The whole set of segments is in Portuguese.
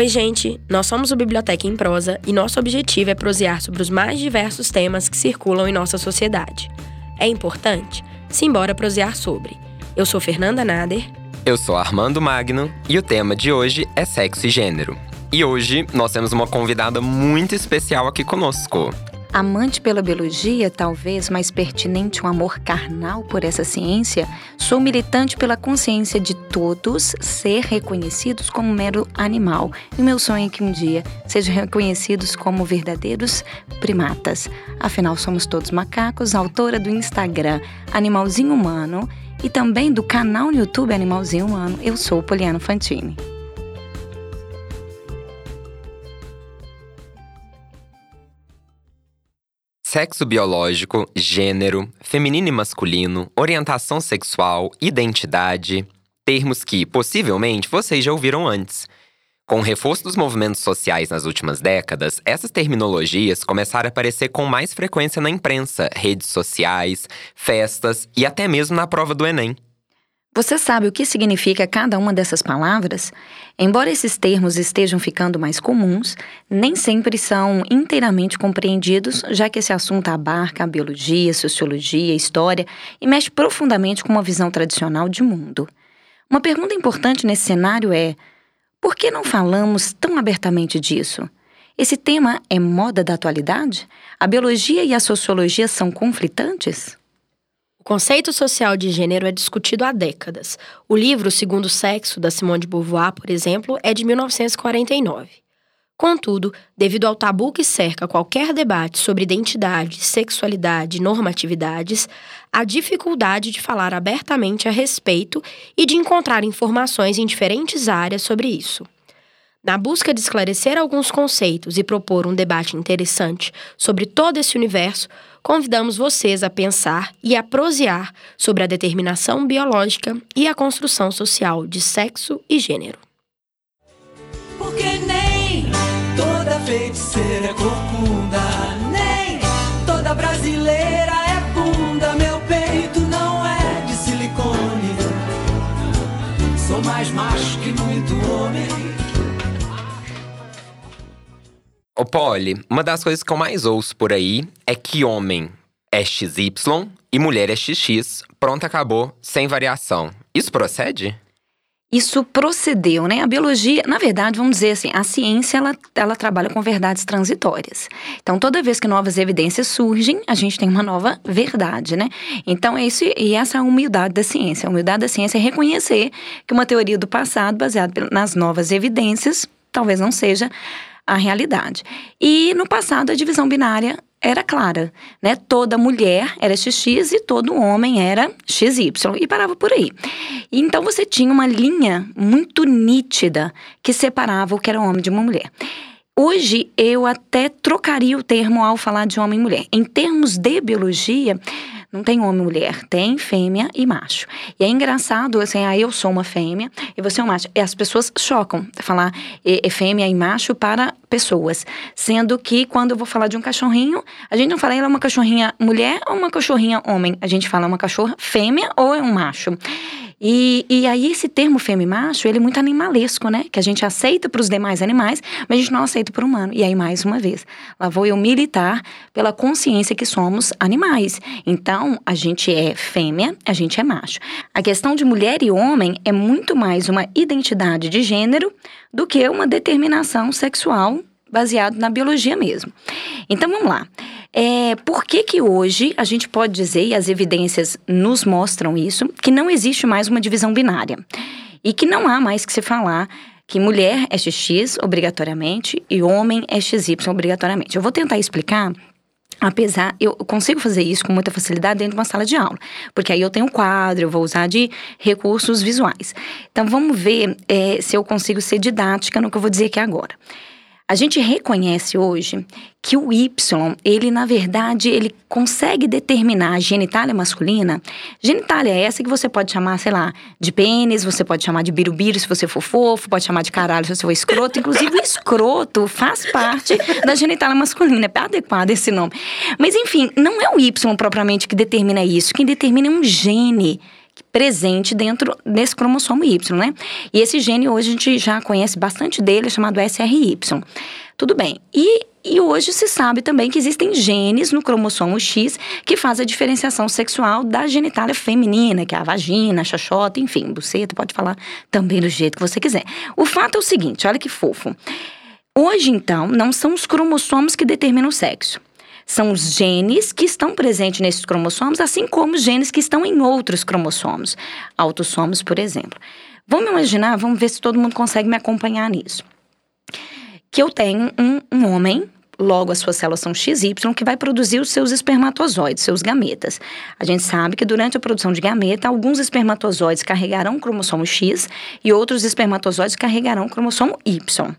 Oi, gente! Nós somos o Biblioteca em Prosa e nosso objetivo é prosear sobre os mais diversos temas que circulam em nossa sociedade. É importante? Simbora prosear sobre. Eu sou Fernanda Nader. Eu sou Armando Magno e o tema de hoje é sexo e gênero. E hoje nós temos uma convidada muito especial aqui conosco. Amante pela biologia, talvez mais pertinente um amor carnal por essa ciência, sou militante pela consciência de todos ser reconhecidos como mero animal. E meu sonho é que um dia sejam reconhecidos como verdadeiros primatas. Afinal, somos todos macacos, autora do Instagram Animalzinho Humano e também do canal no YouTube Animalzinho Humano. Eu sou Poliano Fantini. Sexo biológico, gênero, feminino e masculino, orientação sexual, identidade, termos que, possivelmente, vocês já ouviram antes. Com o reforço dos movimentos sociais nas últimas décadas, essas terminologias começaram a aparecer com mais frequência na imprensa, redes sociais, festas e até mesmo na prova do Enem. Você sabe o que significa cada uma dessas palavras? Embora esses termos estejam ficando mais comuns, nem sempre são inteiramente compreendidos, já que esse assunto abarca a biologia, sociologia, história e mexe profundamente com uma visão tradicional de mundo. Uma pergunta importante nesse cenário é: por que não falamos tão abertamente disso? Esse tema é moda da atualidade? A biologia e a sociologia são conflitantes? O conceito social de gênero é discutido há décadas. O livro Segundo Sexo, da Simone de Beauvoir, por exemplo, é de 1949. Contudo, devido ao tabu que cerca qualquer debate sobre identidade, sexualidade e normatividades, há dificuldade de falar abertamente a respeito e de encontrar informações em diferentes áreas sobre isso. Na busca de esclarecer alguns conceitos e propor um debate interessante sobre todo esse universo, convidamos vocês a pensar e a prosear sobre a determinação biológica e a construção social de sexo e gênero. Porque nem toda feiticeira é Ô Polly, uma das coisas que eu mais ouço por aí é que homem é XY e mulher é XX, pronto, acabou, sem variação. Isso procede? Isso procedeu, né? A biologia, na verdade, vamos dizer assim, a ciência ela, ela trabalha com verdades transitórias. Então, toda vez que novas evidências surgem, a gente tem uma nova verdade, né? Então, é isso e essa é a humildade da ciência. A humildade da ciência é reconhecer que uma teoria do passado, baseada nas novas evidências, talvez não seja a realidade. E no passado a divisão binária era clara, né? Toda mulher era XX e todo homem era XY e parava por aí. Então você tinha uma linha muito nítida que separava o que era homem de uma mulher. Hoje eu até trocaria o termo ao falar de homem e mulher. Em termos de biologia, não tem homem e mulher, tem fêmea e macho. E é engraçado, assim, ah, eu sou uma fêmea e você é um macho. E as pessoas chocam falar é, é fêmea e macho para pessoas. Sendo que quando eu vou falar de um cachorrinho, a gente não fala ela é uma cachorrinha mulher ou uma cachorrinha homem. A gente fala uma cachorra fêmea ou é um macho. E, e aí esse termo fêmea e macho, ele é muito animalesco, né? Que a gente aceita para os demais animais, mas a gente não aceita para o humano. E aí, mais uma vez, lá vou eu militar pela consciência que somos animais. Então, a gente é fêmea, a gente é macho. A questão de mulher e homem é muito mais uma identidade de gênero do que uma determinação sexual baseado na biologia mesmo. Então, vamos lá. É, por que que hoje a gente pode dizer, e as evidências nos mostram isso, que não existe mais uma divisão binária? E que não há mais que se falar que mulher é XX obrigatoriamente e homem é XY obrigatoriamente. Eu vou tentar explicar Apesar, eu consigo fazer isso com muita facilidade dentro de uma sala de aula, porque aí eu tenho um quadro, eu vou usar de recursos visuais. Então vamos ver é, se eu consigo ser didática no que eu vou dizer aqui agora. A gente reconhece hoje que o Y, ele na verdade, ele consegue determinar a genitália masculina. Genitália é essa que você pode chamar, sei lá, de pênis, você pode chamar de birubiru se você for fofo, pode chamar de caralho se você for escroto. Inclusive, o escroto faz parte da genitália masculina. É adequado esse nome. Mas enfim, não é o Y propriamente que determina isso. Quem determina é um gene presente dentro desse cromossomo Y, né? E esse gene hoje a gente já conhece bastante dele, é chamado SRY. Tudo bem. E, e hoje se sabe também que existem genes no cromossomo X que faz a diferenciação sexual da genitália feminina, que é a vagina, a xoxota, enfim, buceta, pode falar também do jeito que você quiser. O fato é o seguinte, olha que fofo. Hoje, então, não são os cromossomos que determinam o sexo. São os genes que estão presentes nesses cromossomos, assim como os genes que estão em outros cromossomos, autossomos, por exemplo. Vamos imaginar, vamos ver se todo mundo consegue me acompanhar nisso. Que eu tenho um, um homem, logo as suas células são XY, que vai produzir os seus espermatozoides, seus gametas. A gente sabe que durante a produção de gameta, alguns espermatozoides carregarão o cromossomo X e outros espermatozoides carregarão o cromossomo Y.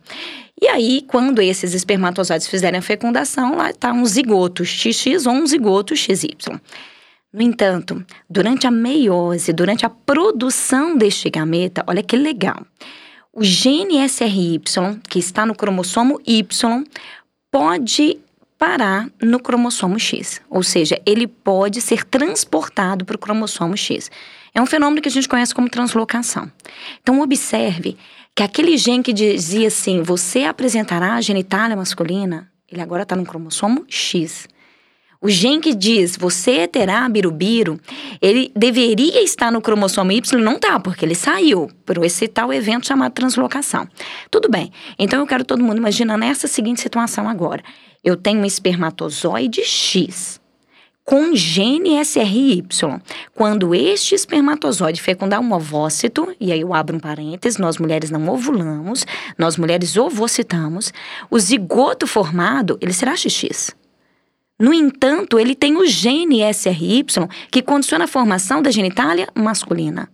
E aí, quando esses espermatozoides fizerem a fecundação, lá está um zigoto XX ou um zigoto XY. No entanto, durante a meiose, durante a produção deste gameta, olha que legal. O gene SRY, que está no cromossomo Y, pode parar no cromossomo X. Ou seja, ele pode ser transportado para o cromossomo X. É um fenômeno que a gente conhece como translocação. Então, observe que aquele gene que dizia assim, você apresentará a genitália masculina, ele agora está no cromossomo X. O gene que diz você terá birubiru, ele deveria estar no cromossomo Y, não tá, porque ele saiu por esse tal evento chamado translocação. Tudo bem. Então eu quero todo mundo imaginando essa seguinte situação agora. Eu tenho um espermatozoide X com gene SRY. Quando este espermatozoide fecundar um ovócito, e aí eu abro um parênteses, nós mulheres não ovulamos, nós mulheres ovocitamos, o zigoto formado, ele será XX. No entanto, ele tem o gene SRY que condiciona a formação da genitália masculina.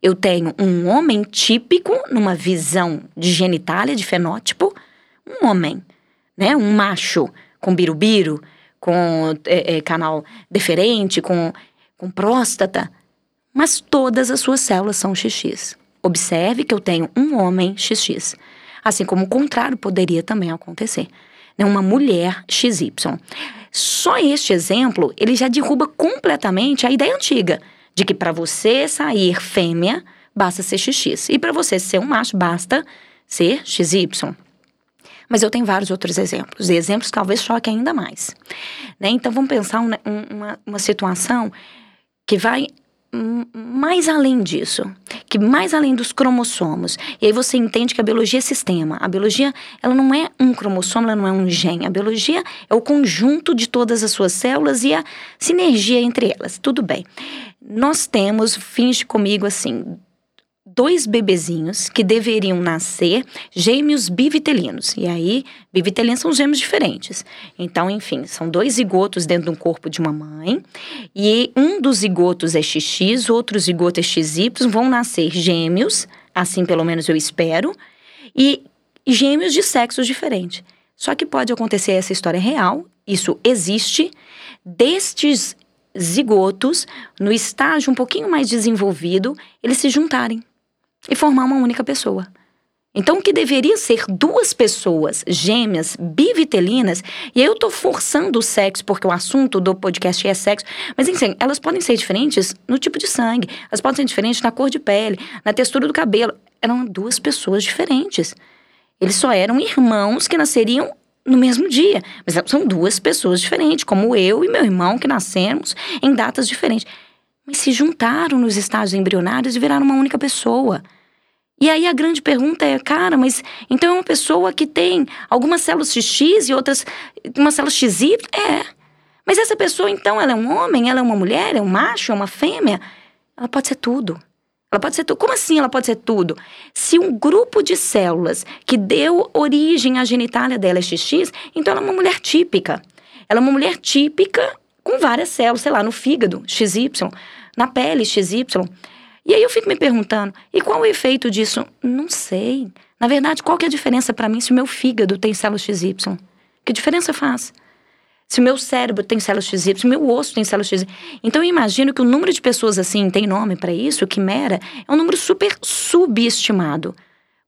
Eu tenho um homem típico numa visão de genitália, de fenótipo, um homem, né, um macho com birubiru, com é, é, canal deferente, com, com próstata, mas todas as suas células são XX. Observe que eu tenho um homem XX, assim como o contrário poderia também acontecer. Né? Uma mulher XY. Só este exemplo, ele já derruba completamente a ideia antiga de que para você sair fêmea, basta ser XX. E para você ser um macho, basta ser XY. Mas eu tenho vários outros exemplos, e exemplos talvez choquem ainda mais. Né? Então vamos pensar um, uma, uma situação que vai mais além disso, que mais além dos cromossomos. E aí você entende que a biologia é sistema. A biologia, ela não é um cromossomo, ela não é um gene. A biologia é o conjunto de todas as suas células e a sinergia entre elas. Tudo bem. Nós temos, finge comigo assim, dois bebezinhos que deveriam nascer gêmeos bivitelinos. E aí, bivitelinos são gêmeos diferentes. Então, enfim, são dois zigotos dentro de um corpo de uma mãe. E um dos zigotos é XX, outro zigoto é XY, vão nascer gêmeos, assim pelo menos eu espero, e gêmeos de sexos diferentes. Só que pode acontecer essa história real, isso existe, destes zigotos, no estágio um pouquinho mais desenvolvido, eles se juntarem e formar uma única pessoa. Então, o que deveria ser duas pessoas gêmeas, bivitelinas, e eu tô forçando o sexo, porque o assunto do podcast é sexo, mas enfim, elas podem ser diferentes no tipo de sangue, elas podem ser diferentes na cor de pele, na textura do cabelo. Eram duas pessoas diferentes. Eles só eram irmãos que nasceriam no mesmo dia, mas são duas pessoas diferentes, como eu e meu irmão que nascemos em datas diferentes mas se juntaram nos estágios embrionários e viraram uma única pessoa. E aí a grande pergunta é, cara, mas então é uma pessoa que tem algumas células XX e outras, uma célula XY? É. Mas essa pessoa, então, ela é um homem, ela é uma mulher, é um macho, é uma fêmea? Ela pode ser tudo. Ela pode ser tudo. Como assim ela pode ser tudo? Se um grupo de células que deu origem à genitália dela é XX, então ela é uma mulher típica. Ela é uma mulher típica com várias células, sei lá, no fígado, XY na pele XY. E aí eu fico me perguntando, e qual o efeito disso? Não sei. Na verdade, qual que é a diferença para mim se o meu fígado tem células XY? Que diferença faz? Se o meu cérebro tem células XY, se o meu osso tem células XY. Então eu imagino que o número de pessoas assim, tem nome para isso, quimera, é um número super subestimado.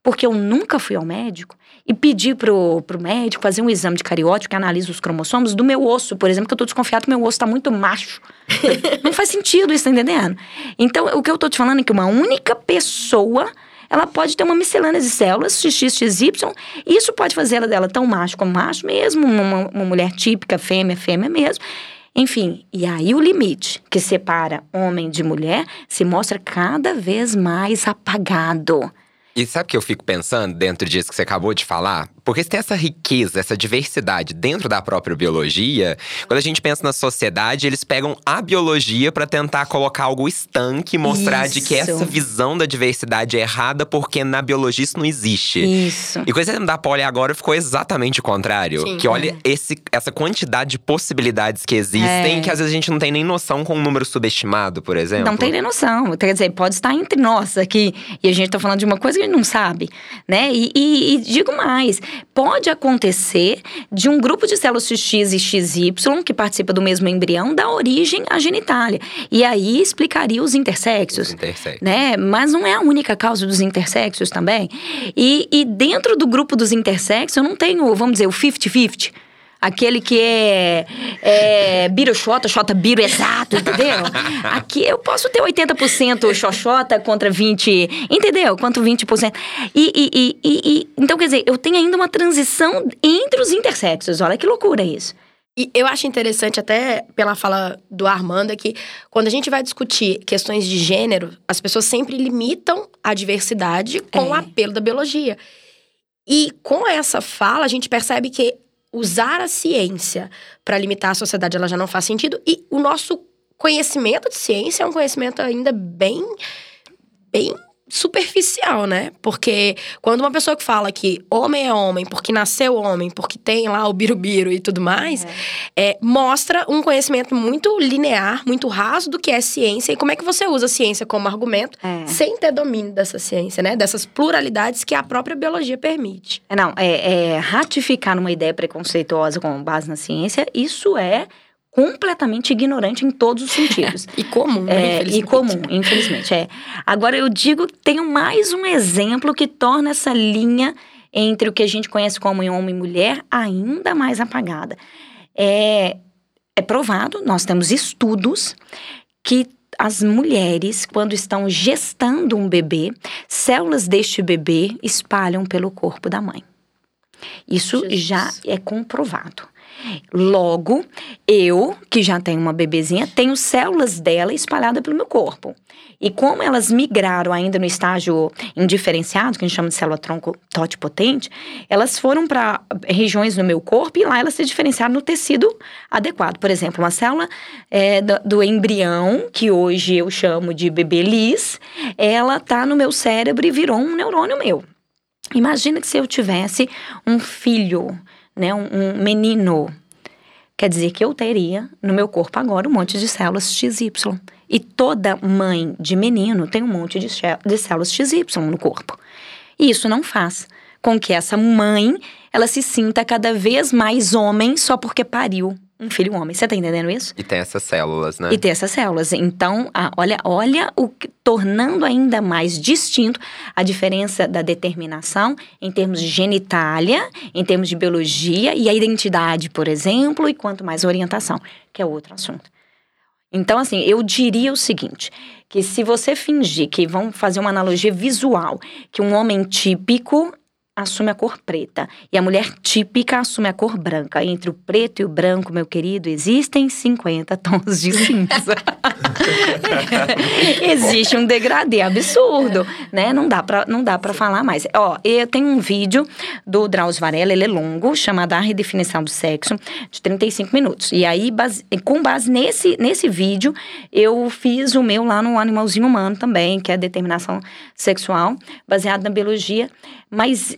Porque eu nunca fui ao médico e pedi pro, pro médico fazer um exame de cariótipo que analisa os cromossomos do meu osso, por exemplo, que eu tô desconfiado que meu osso tá muito macho. Não faz sentido isso, tá entendendo? Então, o que eu tô te falando é que uma única pessoa ela pode ter uma miscelânea de células, XX, XY, e isso pode fazer ela dela tão macho como macho mesmo, uma, uma mulher típica, fêmea, fêmea mesmo. Enfim, e aí o limite que separa homem de mulher se mostra cada vez mais apagado. E sabe o que eu fico pensando dentro disso que você acabou de falar? Porque se tem essa riqueza, essa diversidade dentro da própria biologia, quando a gente pensa na sociedade, eles pegam a biologia para tentar colocar algo estanque, mostrar Isso. de que essa visão da diversidade é errada porque na biologia isso não existe. Isso. E esse exemplo da poli agora ficou exatamente o contrário. Sim. que olha esse, essa quantidade de possibilidades que existem, É. que às vezes a gente não tem nem noção com um número subestimado, por exemplo. Não tem nem noção. Quer dizer, pode estar entre nós aqui e a gente tá falando de uma coisa que a gente não sabe, né? E, e- e digo mais, pode acontecer de um grupo de células XX e XY que participa do mesmo embrião dar origem à genitália. E aí explicaria os intersexos. Os intersexos. né? Mas não é a única causa dos intersexos também. E, e dentro do grupo dos intersexos, eu não tenho, vamos dizer, o 50-50. Aquele que é, é biro xota, xota biro exato, entendeu? Aqui eu posso ter 80% xoxota contra 20%, entendeu? Quanto 20%. E, e, e, e, então, quer dizer, eu tenho ainda uma transição entre os intersexos. Olha que loucura isso. E eu acho interessante, até pela fala do Armando, é que quando a gente vai discutir questões de gênero, as pessoas sempre limitam a diversidade com É. o apelo da biologia. E com essa fala, a gente percebe que usar a ciência para limitar a sociedade ela já não faz sentido. E o nosso conhecimento de ciência é um conhecimento ainda bem, bem superficial, né? Porque quando uma pessoa que fala que homem é homem porque nasceu homem, porque tem lá o birubiru e tudo mais, é, mostra um conhecimento muito linear, muito raso do que é ciência e como é que você usa a ciência como argumento É. sem ter domínio dessa ciência, né? Dessas pluralidades que a própria biologia permite. É, Não, é, é ratificar uma ideia preconceituosa com base na ciência, isso é completamente ignorante em todos os sentidos. E comum, né? É, e comum, infelizmente. É. Agora, eu digo que tenho mais um exemplo que torna essa linha entre o que a gente conhece como homem e mulher ainda mais apagada. É, é provado, nós temos estudos que as mulheres, quando estão gestando um bebê, células deste bebê espalham pelo corpo da mãe. Isso Jesus. já é comprovado. Logo, eu, que já tenho uma bebezinha, tenho células dela espalhadas pelo meu corpo. E como elas migraram ainda no estágio indiferenciado, que a gente chama de célula tronco totipotente, elas foram para regiões no meu corpo e lá elas se diferenciaram no tecido adequado. Por exemplo, uma célula é, do, do embrião, que hoje eu chamo de bebê lis, ela tá no meu cérebro e virou um neurônio meu. Imagina que se eu tivesse um filho, né, um, um menino, quer dizer que eu teria no meu corpo agora um monte de células XY. E toda mãe de menino tem um monte de, de células XY no corpo. E isso não faz com que essa mãe ela se sinta cada vez mais homem só porque pariu um filho homem. Você tá entendendo isso? E tem essas células, né? E ter essas células. Então, olha, olha o que- tornando ainda mais distinto a diferença da determinação em termos de genitália, em termos de biologia e a identidade, por exemplo, e quanto mais orientação, que é outro assunto. Então, assim, eu diria o seguinte: que se você fingir que vamos fazer uma analogia visual, que um homem típico assume a cor preta e a mulher típica assume a cor branca. Entre o preto e o branco, meu querido, existem 50 tons de cinza. Existe um degradê absurdo, né? Não dá pra, não dá pra falar mais. Ó, eu tenho um vídeo do Drauzio Varela, ele é longo, chamado A Redefinição do Sexo, de 35 minutos. E aí, base- com base nesse, nesse vídeo, eu fiz o meu lá no Animalzinho Humano também, que é a determinação sexual, baseado na biologia. Mas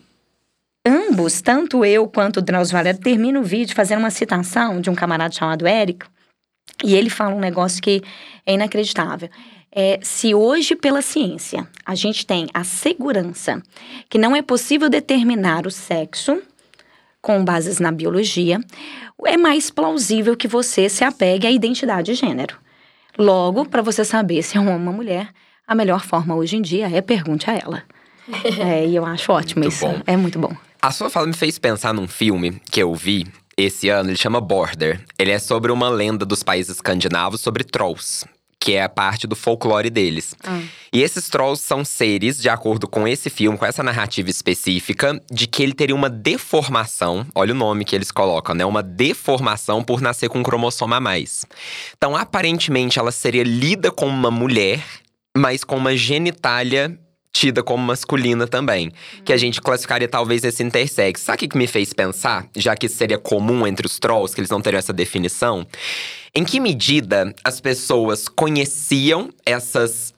ambos, tanto eu quanto o Drauzio Varela, termina o vídeo fazendo uma citação de um camarada chamado Érico, e ele fala um negócio que é inacreditável. É, se hoje, pela ciência, a gente tem a segurança que não é possível determinar o sexo com bases na biologia, é mais plausível que você se apegue à identidade de gênero. Logo, para você saber se é um homem ou uma mulher, a melhor forma hoje em dia é pergunte a ela. É, e eu acho ótimo Muito isso. bom. É muito bom. A sua fala me fez pensar num filme que eu vi esse ano, ele chama Border. Ele é sobre uma lenda dos países escandinavos sobre trolls, que é a parte do folclore deles. E esses trolls são seres, de acordo com esse filme, com essa narrativa específica, de que ele teria uma deformação. Olha o nome que eles colocam, né? Uma deformação por nascer com um cromossomo a mais. Então, aparentemente, ela seria lida como uma mulher, mas com uma genitália tida como masculina também. Que a gente classificaria talvez esse intersex. Sabe o que me fez pensar? Já que isso seria comum entre os trolls, que eles não teriam essa definição. Em que medida as pessoas conheciam essas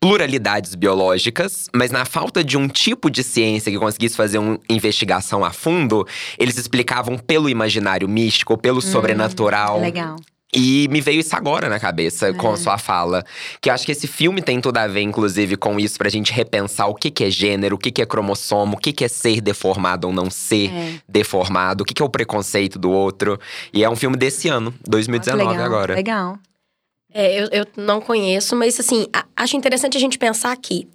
pluralidades biológicas, mas na falta de um tipo de ciência que conseguisse fazer uma investigação a fundo, eles explicavam pelo imaginário místico, pelo sobrenatural. Legal. E me veio isso agora na cabeça com a sua fala. Que eu acho que esse filme tem tudo a ver, inclusive, com isso, pra gente repensar o que, que é gênero, o que, que é cromossomo, o que, que é ser deformado ou não ser É. deformado, o que, que é o preconceito do outro. E é um filme desse ano, 2019 legal, agora. Legal. É, eu, eu não conheço, mas assim, a- acho interessante a gente pensar aqui.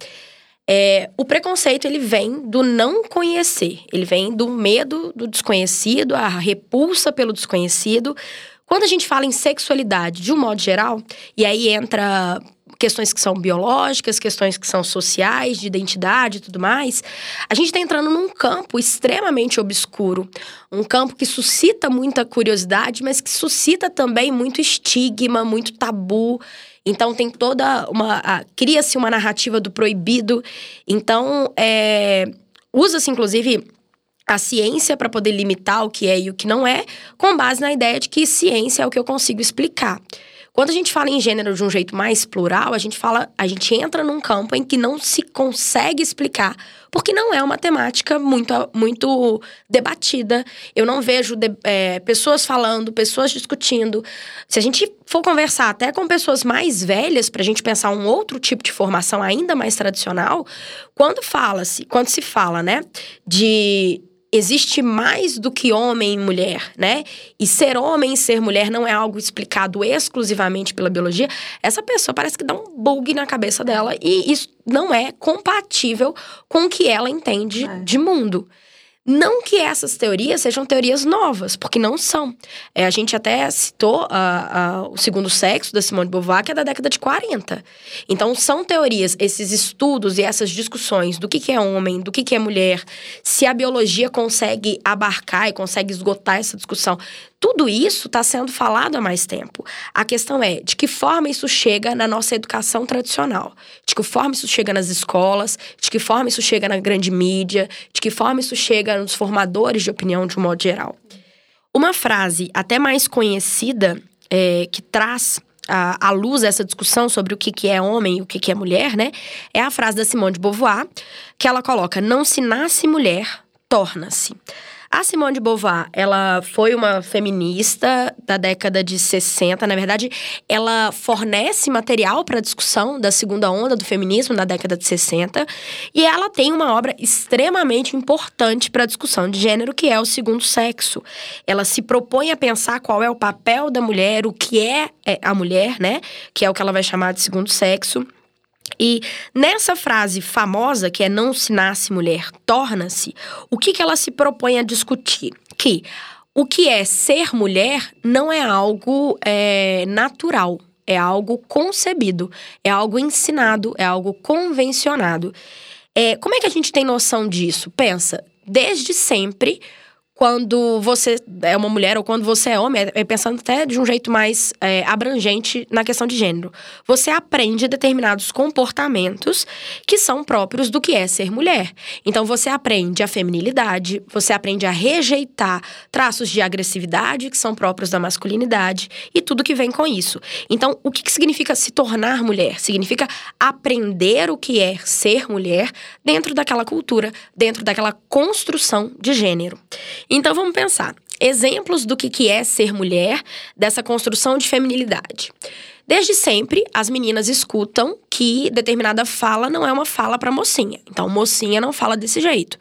É, o preconceito, ele vem do não conhecer. Ele vem do medo do desconhecido, a repulsa pelo desconhecido. Quando a gente fala em sexualidade, de um modo geral, e aí entra questões que são biológicas, questões que são sociais, de identidade e tudo mais, a gente está entrando num campo extremamente obscuro. Um campo que suscita muita curiosidade, mas que suscita também muito estigma, muito tabu. Então tem toda uma. Cria-se uma narrativa do proibido. Então, é, usa-se, inclusive, a ciência para poder limitar o que é e o que não é, com base na ideia de que ciência é o que eu consigo explicar. Quando a gente fala em gênero de um jeito mais plural, a gente fala, a gente entra num campo em que não se consegue explicar, porque não é uma temática muito, muito debatida. Eu não vejo de- é, pessoas falando, pessoas discutindo. Se a gente for conversar até com pessoas mais velhas, para a gente pensar um outro tipo de formação ainda mais tradicional, quando fala-se, quando se fala, né, de existe mais do que homem e mulher, né? E ser homem e ser mulher não é algo explicado exclusivamente pela biologia. Essa pessoa parece que dá um bug na cabeça dela e isso não é compatível com o que ela entende É. de mundo. Não que essas teorias sejam teorias novas, porque não são. É, a gente até citou o segundo sexo da Simone de Beauvoir, que é da década de 40. Então, são teorias, esses estudos e essas discussões do que, que é homem, do que, que é mulher, se a biologia consegue abarcar e consegue esgotar essa discussão. Tudo isso está sendo falado há mais tempo. A questão é de que forma isso chega na nossa educação tradicional, de que forma isso chega nas escolas, de que forma isso chega na grande mídia, de que forma isso chega nos formadores de opinião de um modo geral. Uma frase até mais conhecida é, que traz à luz essa discussão sobre o que, que é homem e o que, que é mulher, né? É a frase da Simone de Beauvoir, que ela coloca: não se nasce mulher, torna-se. A Simone de Beauvoir, ela foi uma feminista da década de 60. Na verdade, ela fornece material para a discussão da segunda onda do feminismo na década de 60. E ela tem uma obra extremamente importante para a discussão de gênero, que é o segundo sexo. Ela se propõe a pensar qual é o papel da mulher, o que é é, a mulher, né? Que é o que ela vai chamar de segundo sexo. E nessa frase famosa, que é não se nasce mulher, torna-se, o que, que ela se propõe a discutir? Que o que é ser mulher não é algo é, natural, é algo concebido, é algo ensinado, é algo convencionado. É, como é que a gente tem noção disso? Pensa, desde sempre, quando você é uma mulher ou quando você é homem, é pensando até de um jeito mais é, abrangente na questão de gênero, você aprende determinados comportamentos que são próprios do que é ser mulher. Então você aprende a feminilidade, você aprende a rejeitar traços de agressividade que são próprios da masculinidade e tudo que vem com isso. Então, o que, que significa se tornar mulher? Significa aprender o que é ser mulher dentro daquela cultura, dentro daquela construção de gênero. Então vamos pensar. Exemplos do que, que é ser mulher, dessa construção de feminilidade. Desde sempre, as meninas escutam que determinada fala não é uma fala para mocinha. Então, mocinha não fala desse jeito.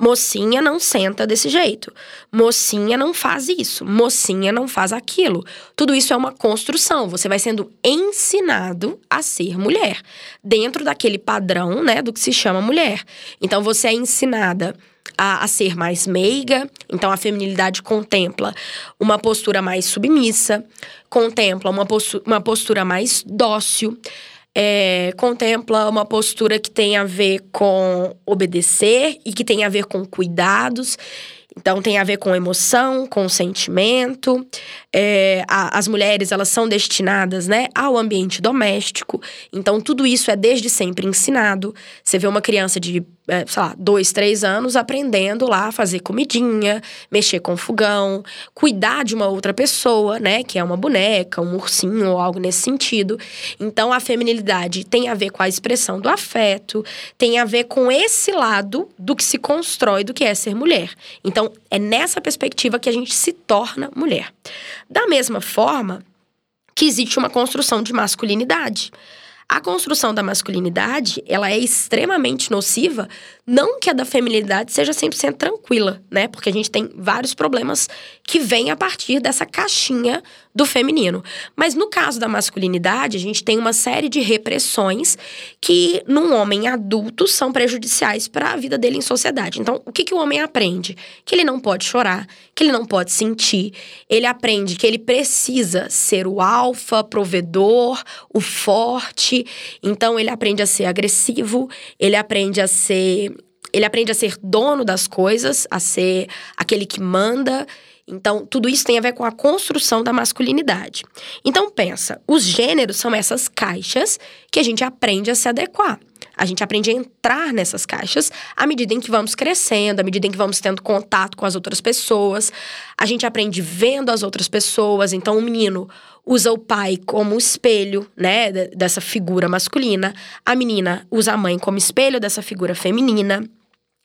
Mocinha não senta desse jeito. Mocinha não faz isso. Mocinha não faz aquilo. Tudo isso é uma construção. Você vai sendo ensinado a ser mulher, dentro daquele padrão, né, do que se chama mulher. Então você é ensinada a, a, ser mais meiga. Então, a feminilidade contempla uma postura mais submissa, contempla uma postura, uma postura mais dócil é, contempla uma postura que tem a ver com obedecer e que tem a ver com cuidados. Então tem a ver com emoção, com sentimento. É, a, as mulheres elas são destinadas, né, ao ambiente doméstico. Então tudo isso é desde sempre ensinado. Você vê uma criança de sei lá, dois, três anos aprendendo lá a fazer comidinha, mexer com fogão, cuidar de uma outra pessoa, né? Que é uma boneca, um ursinho ou algo nesse sentido. Então a feminilidade tem a ver com a expressão do afeto, tem a ver com esse lado do que se constrói do que é ser mulher. Então é nessa perspectiva que a gente se torna mulher. Da mesma forma que existe uma construção de masculinidade. A construção da masculinidade, ela é extremamente nociva, não que a da feminilidade seja 100% tranquila, né? Porque a gente tem vários problemas que vêm a partir dessa caixinha do feminino. Mas no caso da masculinidade, a gente tem uma série de repressões que, num homem adulto, são prejudiciais para a vida dele em sociedade. Então, o que, que o homem aprende? Que ele não pode chorar, que ele não pode sentir. Ele aprende que ele precisa ser o alfa, provedor, o forte. Então, ele aprende a ser agressivo, ele aprende a ser ele aprende a ser dono das coisas, a ser aquele que manda. Então, tudo isso tem a ver com a construção da masculinidade. Então, pensa, os gêneros são essas caixas que a gente aprende a se adequar. A gente aprende a entrar nessas caixas à medida em que vamos crescendo, à medida em que vamos tendo contato com as outras pessoas. A gente aprende vendo as outras pessoas. Então, o menino usa o pai como espelho, né, dessa figura masculina. A menina usa a mãe como espelho dessa figura feminina.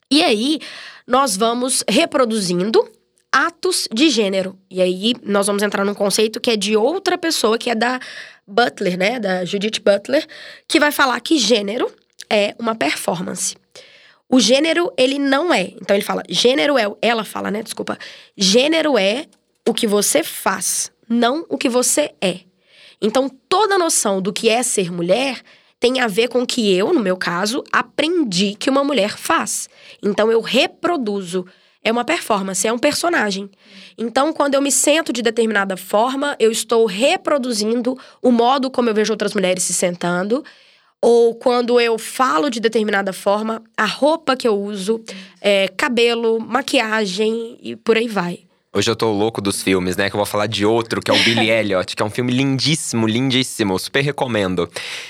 E aí, nós vamos reproduzindo atos de gênero. E aí, nós vamos entrar num conceito que é de outra pessoa, que é da Butler, né, da Judith Butler, que vai falar que gênero é uma performance. O gênero, ele não é. Então, ele fala, gênero é. Ela fala, né? Desculpa. Gênero é o que você faz, não o que você é. Então, toda noção do que é ser mulher tem a ver com que eu, no meu caso, aprendi que uma mulher faz. Então eu reproduzo. É uma performance, é um personagem. Então, quando eu me sento de determinada forma, eu estou reproduzindo o modo como eu vejo outras mulheres se sentando. Ou quando eu falo de determinada forma, a roupa que eu uso, é, cabelo, maquiagem e por aí vai. Hoje eu tô louco dos filmes, né? Que eu vou falar de outro, que é o Billy Elliot, que é um filme lindíssimo, lindíssimo, super recomendo.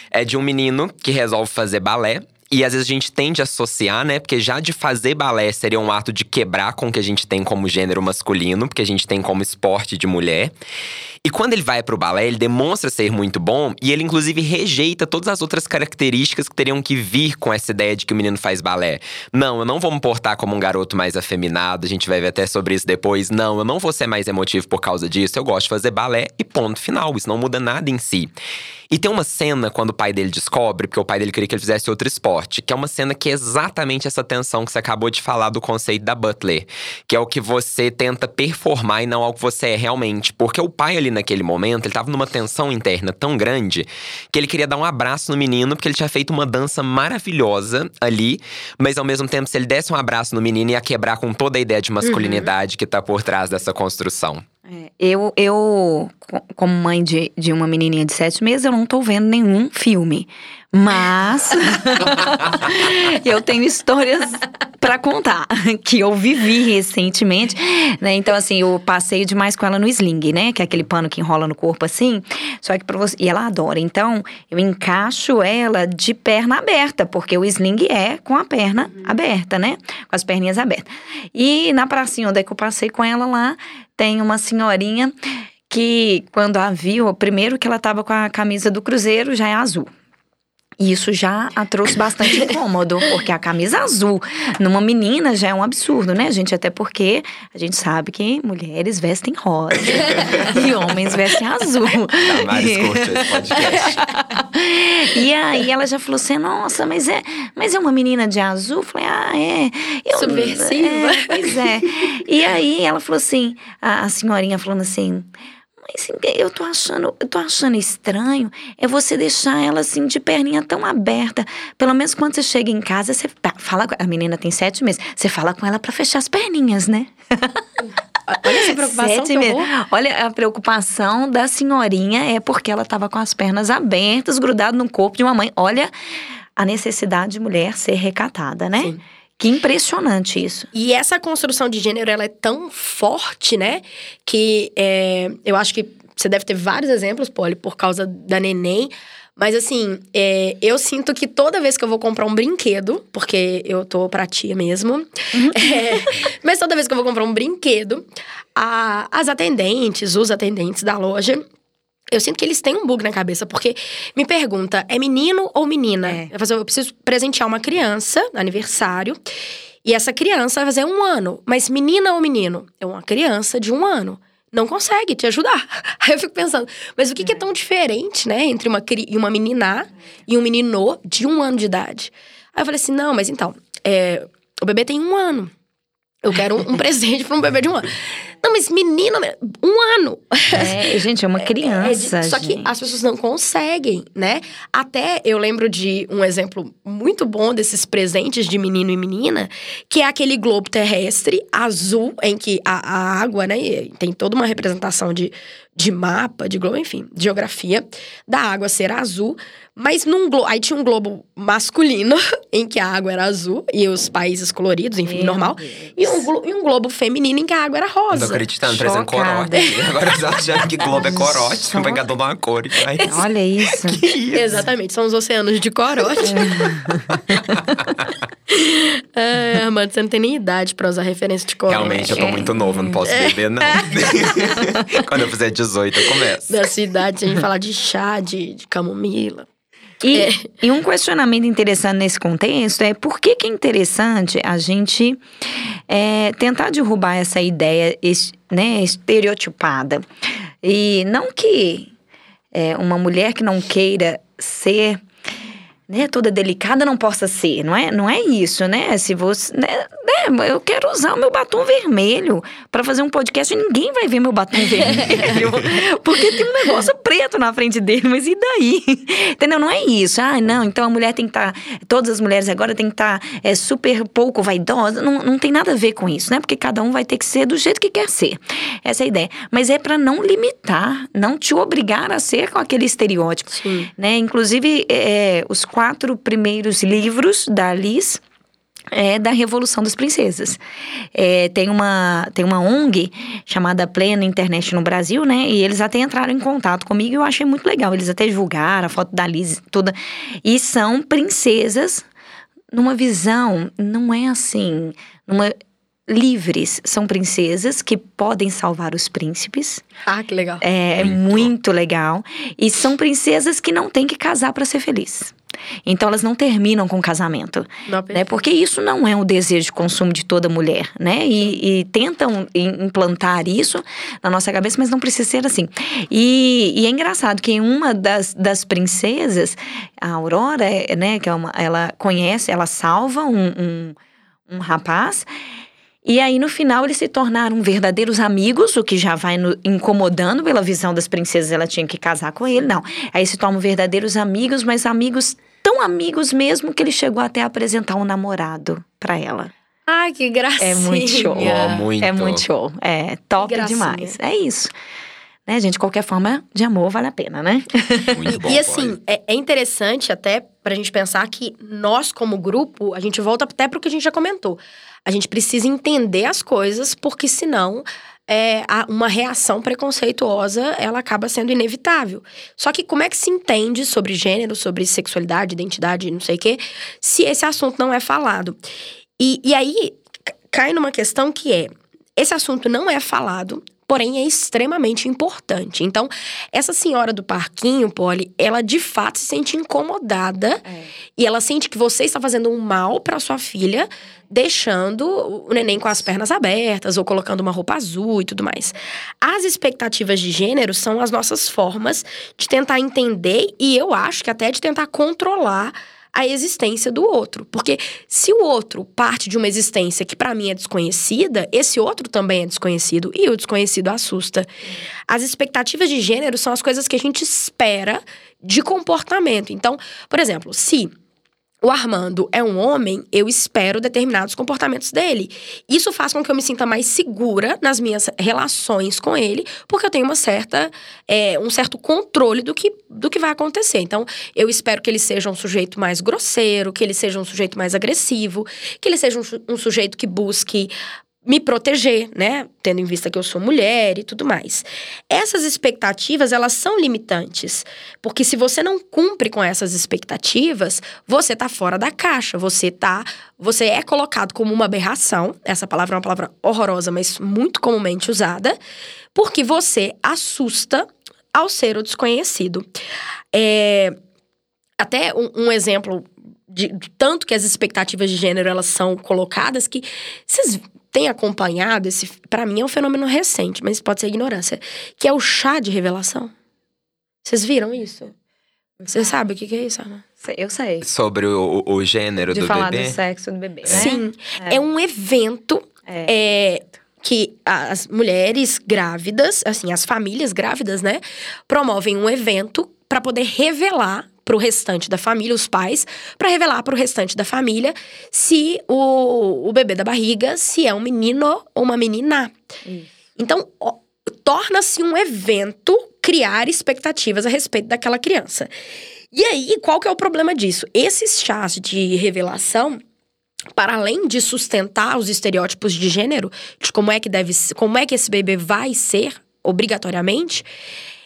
É de um menino que resolve fazer balé. E às vezes a gente tende a associar, né? Porque já de fazer balé seria um ato de quebrar com o que a gente tem como gênero masculino, porque a gente tem como esporte de mulher. E quando ele vai pro balé, ele demonstra ser muito bom e ele, inclusive, rejeita todas as outras características que teriam que vir com essa ideia de que o menino faz balé. Não, eu não vou me portar como um garoto mais afeminado, a gente vai ver até sobre isso depois. Não, eu não vou ser mais emotivo por causa disso, eu gosto de fazer balé e ponto final. Isso não muda nada em si. E tem uma cena quando o pai dele descobre, porque o pai dele queria que ele fizesse outro esporte, que é uma cena que é exatamente essa tensão que você acabou de falar do conceito da Butler, que é o que você tenta performar e não ao que você é realmente. Porque o pai ali naquele momento, ele tava numa tensão interna tão grande que ele queria dar um abraço no menino, porque ele tinha feito uma dança maravilhosa ali, mas ao mesmo tempo, se ele desse um abraço no menino, ia quebrar com toda a ideia de masculinidade uhum. que tá por trás dessa construção. É, eu, eu, como mãe de, de uma menininha de sete meses, eu não tô vendo nenhum filme. Mas eu tenho histórias para contar que eu vivi recentemente, né? Então assim, eu passeio demais com ela no sling, né? Que é aquele pano que enrola no corpo assim. Só que para você, e ela adora. Então, eu encaixo ela de perna aberta, porque o sling é com a perna uhum. aberta, né? Com as perninhas abertas. E na pracinha onde é que eu passei com ela lá, tem uma senhorinha que quando a viu, primeiro que ela tava com a camisa do Cruzeiro já é azul. E isso já a trouxe bastante incômodo, porque a camisa azul numa menina já é um absurdo, né, gente? Até porque a gente sabe que mulheres vestem rosa e homens vestem azul. Curte esse podcast. E aí ela já falou assim: nossa, mas é, mas é uma menina de azul? Eu falei, ah, é. Eu, Subversiva. É, pois é. E aí ela falou assim, a, a senhorinha falando assim. Eu tô achando, eu tô achando estranho é você deixar ela assim de perninha tão aberta. Pelo menos quando você chega em casa, você fala com a menina tem sete meses, você fala com ela pra fechar as perninhas, né? Olha essa preocupação Sete meses. Olha, a preocupação da senhorinha é porque ela tava com as pernas abertas, grudado no corpo de uma mãe. Olha a necessidade de mulher ser recatada, né? Sim. Que impressionante isso. E essa construção de gênero, ela é tão forte, né? Que é, eu acho que você deve ter vários exemplos, Polly, por causa da neném. Mas assim, é, eu sinto que toda vez que eu vou comprar um brinquedo, porque eu tô pra tia mesmo, é, mas toda vez que eu vou comprar um brinquedo, a- as atendentes, os atendentes da loja, eu sinto que eles têm um bug na cabeça, porque me pergunta, é menino ou menina? É. Eu, assim, eu preciso presentear uma criança, aniversário, e essa criança vai fazer um ano. Mas menina ou menino? É uma criança de um ano. Não consegue te ajudar. Aí eu fico pensando, mas o que, que é tão diferente, né? Entre uma, cri- uma menina e um menino de um ano de idade. Aí eu falei assim, não, mas então, é, o bebê tem um ano. Eu quero um, um presente para um bebê de um ano. Não, mas menina, um ano. É, gente, é uma É criança. de- só que gente. as pessoas não conseguem, né? Até eu lembro de um exemplo muito bom desses presentes de menino e menina, que é aquele globo terrestre azul, em que a, a água, né? Tem toda uma representação de, de mapa, de globo, enfim, de geografia, da água ser azul. Mas num globo. Aí tinha um globo masculino, em que a água era azul, e os países coloridos, enfim, Meu normal. Deus. E um, glo- e um globo feminino em que a água era Não tô rosa. acreditando, trazendo corote. Agora tô achando que Globo é corote. Choca- Não vai cada uma cor. Mas... Olha isso. Que isso? Exatamente, são os oceanos de corote. é, mano, você não tem nem idade pra usar referência de corote. Realmente, eu tô muito novo, não posso beber, não. Quando eu fizer 18, eu começo. Da sua idade, se a gente falar de chá, de, de camomila. E, É. e um questionamento interessante nesse contexto é por que, que é interessante a gente é, tentar derrubar essa ideia né, estereotipada. E não que é, uma mulher que não queira ser né, toda delicada não possa ser, não é? Não é isso, né? Se você, né, né, eu quero usar o meu batom vermelho para fazer um podcast e ninguém vai ver meu batom vermelho, porque tem um negócio preto na frente dele, mas e daí? Entendeu? Não é isso. Ah, não, então a mulher tem que estar, todas as mulheres agora tem que estar é, super pouco vaidosa, não, não tem nada a ver com isso, né? Porque cada um vai ter que ser do jeito que quer ser. Essa é a ideia. Mas é para não limitar, não te obrigar a ser com aquele estereótipo Sim. né? Inclusive, é, os quatro primeiros livros da Alice é da Revolução das Princesas. É, tem, uma, tem uma ONG chamada Plena Internet no Brasil, né? E eles até entraram em contato comigo e eu achei muito legal. Eles até divulgaram a foto da Alice toda. E são princesas numa visão, não é assim, numa livres, são princesas que podem salvar os príncipes. Ah, que legal. É, é Muito. muito legal. E são princesas que não têm que casar para ser feliz. Então elas não terminam com o casamento, Não, né? Porque isso não é um desejo de consumo de toda mulher, né? E, e tentam im- implantar isso na nossa cabeça, mas não precisa ser assim. E, e é engraçado que uma das, das princesas, a Aurora, é, né? Que é uma, ela conhece, ela salva um, um, um rapaz. E aí, no final, eles se tornaram verdadeiros amigos, o que já vai no- incomodando pela visão das princesas, ela tinha que casar com ele, não. Aí se tornam verdadeiros amigos, mas amigos tão amigos mesmo que ele chegou até a apresentar um namorado pra ela. Ai, que gracinha. É muito show. Oh, muito. É muito show. É top demais. É isso. Né, gente? Qualquer forma de amor vale a pena, né? Muito bom. E assim, é, é interessante até pra gente pensar que nós, como grupo, a gente volta até pro que a gente já comentou. A gente precisa entender as coisas, porque senão é, uma reação preconceituosa ela acaba sendo inevitável. Só que como é que se entende sobre gênero, sobre sexualidade, identidade, não sei o quê, se esse assunto não é falado? E, e aí ca- cai numa questão que é: esse assunto não é falado porém é extremamente importante. Então, essa senhora do parquinho, Polly, ela de fato se sente incomodada É. e ela sente que você está fazendo um mal para sua filha, deixando o neném com as pernas abertas ou colocando uma roupa azul e tudo mais. As expectativas de gênero são as nossas formas de tentar entender e eu acho que até de tentar controlar a existência do outro. Porque se o outro parte de uma existência que para mim é desconhecida, esse outro também é desconhecido e o desconhecido assusta. As expectativas de gênero são as coisas que a gente espera de comportamento. Então, por exemplo, se o Armando é um homem, eu espero determinados comportamentos dele. Isso faz com que eu me sinta mais segura nas minhas relações com ele, porque eu tenho uma certa, é, um certo controle do que, do que vai acontecer. Então, eu espero que ele seja um sujeito mais grosseiro, que ele seja um sujeito mais agressivo, que ele seja um, um sujeito que busque me proteger, né? Tendo em vista que eu sou mulher e tudo mais. Essas expectativas, elas são limitantes. Porque se você não cumpre com essas expectativas, você tá fora da caixa. Você tá. Você é colocado como uma aberração. Essa palavra é uma palavra horrorosa, mas muito comumente usada. Porque você assusta ao ser o desconhecido. É, até um, um exemplo de, tanto que as expectativas de gênero elas são colocadas que vocês têm acompanhado esse para mim é um fenômeno recente mas pode ser ignorância que é o chá de revelação vocês viram isso você sabe o que, que é isso Ana? Eu sei. Sobre o, o- gênero De do falar bebê. do sexo do bebê, né? sim é. um evento É. é, que as mulheres grávidas, assim, as famílias grávidas, né, promovem um evento para poder revelar para o restante da família, os pais, para revelar para o restante da família se o, o bebê da barriga, se é um menino ou uma menina. Isso. Então, torna-se um evento criar expectativas a respeito daquela criança. E aí, qual que é o problema disso? Esses chás de revelação, para além de sustentar os estereótipos de gênero, de como é que deve, ser- como é que esse bebê vai ser obrigatoriamente,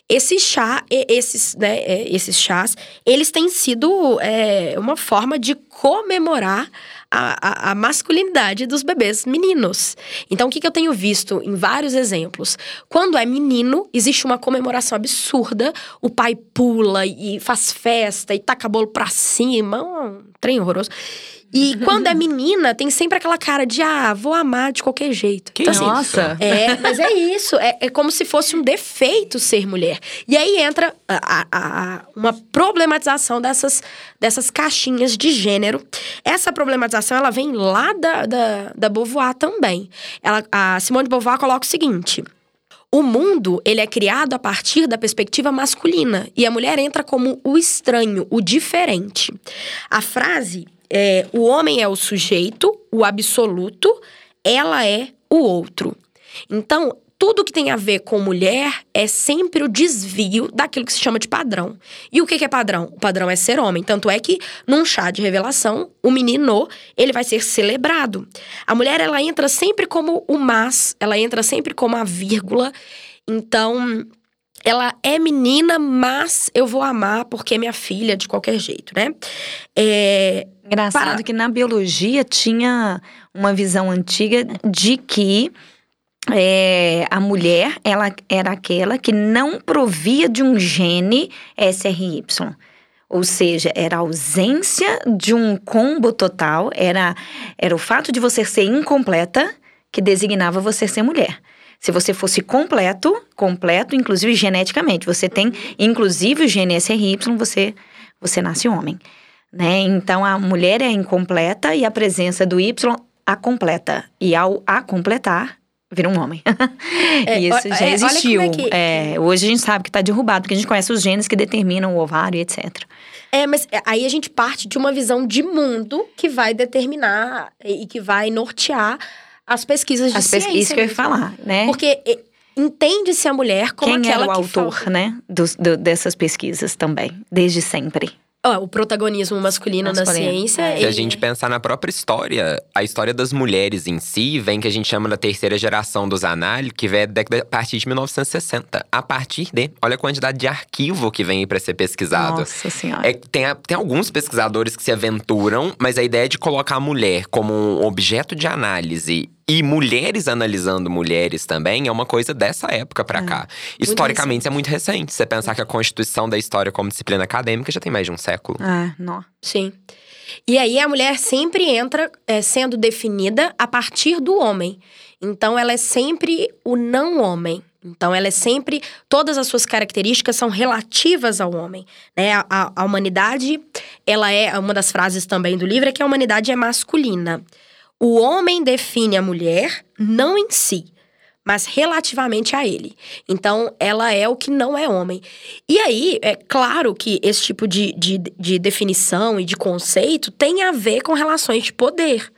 esse chá, esses, né, é, esses chás, eles têm sido é, uma forma de comemorar a, a- a masculinidade dos bebês meninos. Então, o que, que eu tenho visto em vários exemplos? Quando é menino, existe uma comemoração absurda, o pai pula e faz festa e taca bolo pra cima, um trem horroroso. E quando é menina, tem sempre aquela cara de, ah, vou amar de qualquer jeito. Que Então, assim, Nossa. é, mas é isso. É, é como se fosse um defeito ser mulher. E aí entra a- a- a- uma problematização dessas, dessas caixinhas de gênero. Essa problematização, ela vem lá da, da, da Beauvoir também. Ela, a Simone de Beauvoir coloca o seguinte... O mundo, ele é criado a partir da perspectiva masculina. E a mulher entra como o estranho, o diferente. A frase é: o homem é o sujeito, o absoluto, ela é o outro. Então, tudo que tem a ver com mulher é sempre o desvio daquilo que se chama de padrão. E o que que é padrão? O padrão é ser homem. Tanto é que, num chá de revelação, o menino, ele vai ser celebrado. A mulher, ela entra sempre como o mas, ela entra sempre como a vírgula. Então, ela é menina, mas eu vou amar porque é minha filha de qualquer jeito, né? É, Engraçado Para- que na biologia tinha uma visão antiga de que é, a mulher ela era aquela que não provia de um gene SRY. Ou seja, era a ausência de um combo total, era, era o fato de você ser incompleta que designava você ser mulher. Se você fosse completo, completo, inclusive geneticamente, você tem inclusive o gene SRY, você, você nasce homem né? Então a mulher é incompleta e a presença do Y a completa. E ao a completar, vira um homem. É, Isso ó- já é, existiu. é que- É, hoje a gente sabe que está derrubado, porque a gente conhece os genes que determinam o ovário, etc. É, mas é, aí a gente parte de uma visão de mundo que vai determinar e que vai nortear as pesquisas de As ciência. pesquisas que eu ia falar, né? Porque é, entende-se a mulher como Quem aquela era o autor, né? dos- do- dessas pesquisas também, desde sempre. Ó, o protagonismo masculino, na Masculino, ciência. é. Se a gente pensar na própria história, a história das mulheres em si vem que a gente chama da terceira geração dos análises, que vem a partir de 1960. A partir de, olha a quantidade de arquivo que vem aí pra ser pesquisado. Nossa senhora. É, tem, a- tem alguns pesquisadores que se aventuram, mas a ideia de colocar a mulher como um objeto de análise E mulheres analisando mulheres também é uma coisa dessa época pra cá. Historicamente, isso é muito recente. Você pensar que a Constituição da História como disciplina acadêmica já tem mais de um século. Ah, não. Sim. E aí a mulher sempre entra é, sendo definida a partir do homem. Então ela é sempre o não homem. Então ela é sempre todas as suas características são relativas ao homem, né? A, a, a humanidade, ela é uma das frases também do livro é que a humanidade é masculina. O homem define a mulher não em si, mas relativamente a ele. Então, ela é o que não é homem. E aí, é claro que esse tipo de, de, de definição e de conceito tem a ver com relações de poder.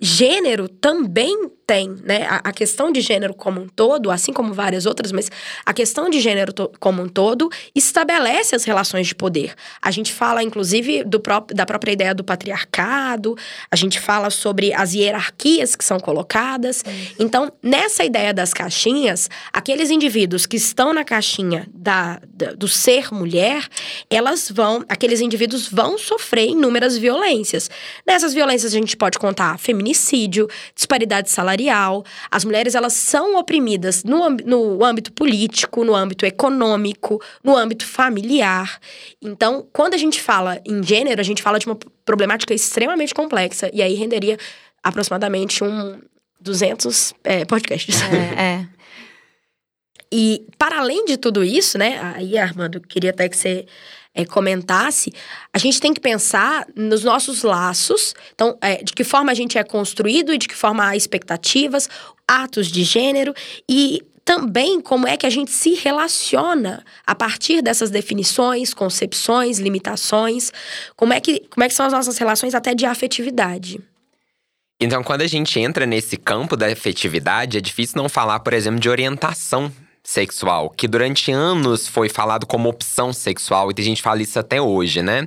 Gênero também tem, né? A, a, questão de gênero como um todo, assim como várias outras, mas a questão de gênero como um todo estabelece as relações de poder. A gente fala, inclusive, do próprio, da própria ideia do patriarcado, a gente fala sobre as hierarquias que são colocadas. Então, nessa ideia das caixinhas, aqueles indivíduos que estão na caixinha da, da, do ser mulher, elas vão, aqueles indivíduos vão sofrer inúmeras violências. Nessas violências a gente pode contar feminicídio, disparidade salarial salarial. As mulheres elas são oprimidas no, no âmbito político, no âmbito econômico, no âmbito familiar. Então, quando a gente fala em gênero, a gente fala de uma problemática extremamente complexa. E aí renderia aproximadamente um 200 é, podcasts. É, é. E para além de tudo isso, né? Aí, Armando, queria até que você é, comentasse, a gente tem que pensar nos nossos laços. Então, é, de que forma a gente é construído e de que forma há expectativas, atos de gênero e também como é que a gente se relaciona a partir dessas definições, concepções, limitações, como é que, como é que são as nossas relações até de afetividade. Então, quando a gente entra nesse campo da afetividade, é difícil não falar, por exemplo, de orientação sexual, que durante anos foi falado como opção sexual, e tem gente que fala isso até hoje, né?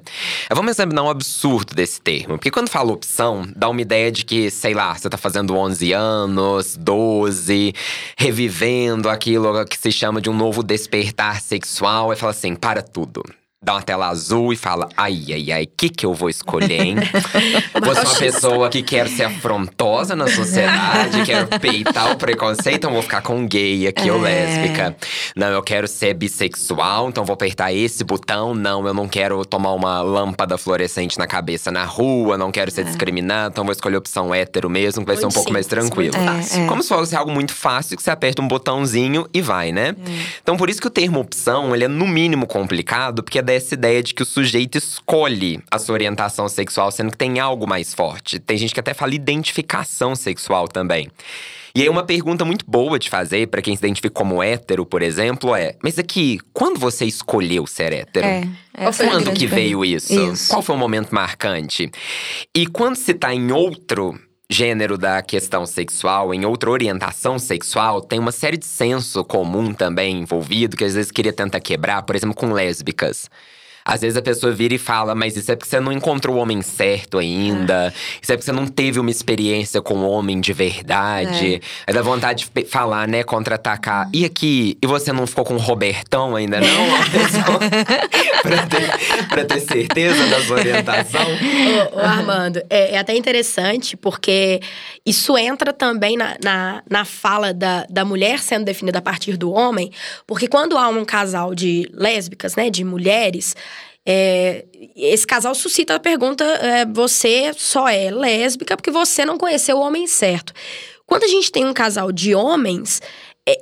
Vamos examinar um absurdo desse termo, porque quando fala opção, dá uma ideia de que, sei lá, você tá fazendo 11 anos, 12, revivendo aquilo que se chama de um novo despertar sexual, e fala assim: para tudo dá uma tela azul e fala: ai, ai, ai, o que, que eu vou escolher, hein? vou ser uma pessoa que quer ser afrontosa na sociedade, quero peitar o preconceito, então vou ficar com gay aqui é. ou lésbica. Não, eu quero ser bissexual, então vou apertar esse botão. Não, eu não quero tomar uma lâmpada fluorescente na cabeça na rua, não quero ser é. discriminado, então vou escolher a opção hétero mesmo, que vai muito ser um pouco mais tranquilo. É, é, Como se fosse algo muito fácil, que você aperta um botãozinho e vai, né? É. Então, por isso que o termo opção, ele é no mínimo complicado, porque é dessa ideia de que o sujeito escolhe a sua orientação sexual, sendo que tem algo mais forte. Tem gente que até fala identificação sexual também. E aí, uma pergunta muito boa de fazer para quem se identifica como hétero, por exemplo, é: mas aqui, quando você escolheu ser hétero? É, quando que veio isso? isso? Qual foi o momento marcante? E quando se tá em outro gênero da questão sexual, em outra orientação sexual, tem uma série de senso comum também envolvido que às vezes queria tentar quebrar, por exemplo, com lésbicas. Às vezes a pessoa vira e fala, mas isso é porque você não encontrou o homem certo ainda. É. Isso é porque você não teve uma experiência com o homem de verdade. É. Aí dá vontade de falar, né? Contra-atacar. E aqui, e você não ficou com o Robertão ainda, não? pra, ter, certeza da sua orientação? Armando, é, é, até interessante, porque isso entra também na, na, na fala da, da mulher sendo definida a partir do homem. Porque quando há um casal de lésbicas, né? De mulheres é, esse casal suscita a pergunta: é, você só é lésbica porque você não conheceu o homem certo. Quando a gente tem um casal de homens,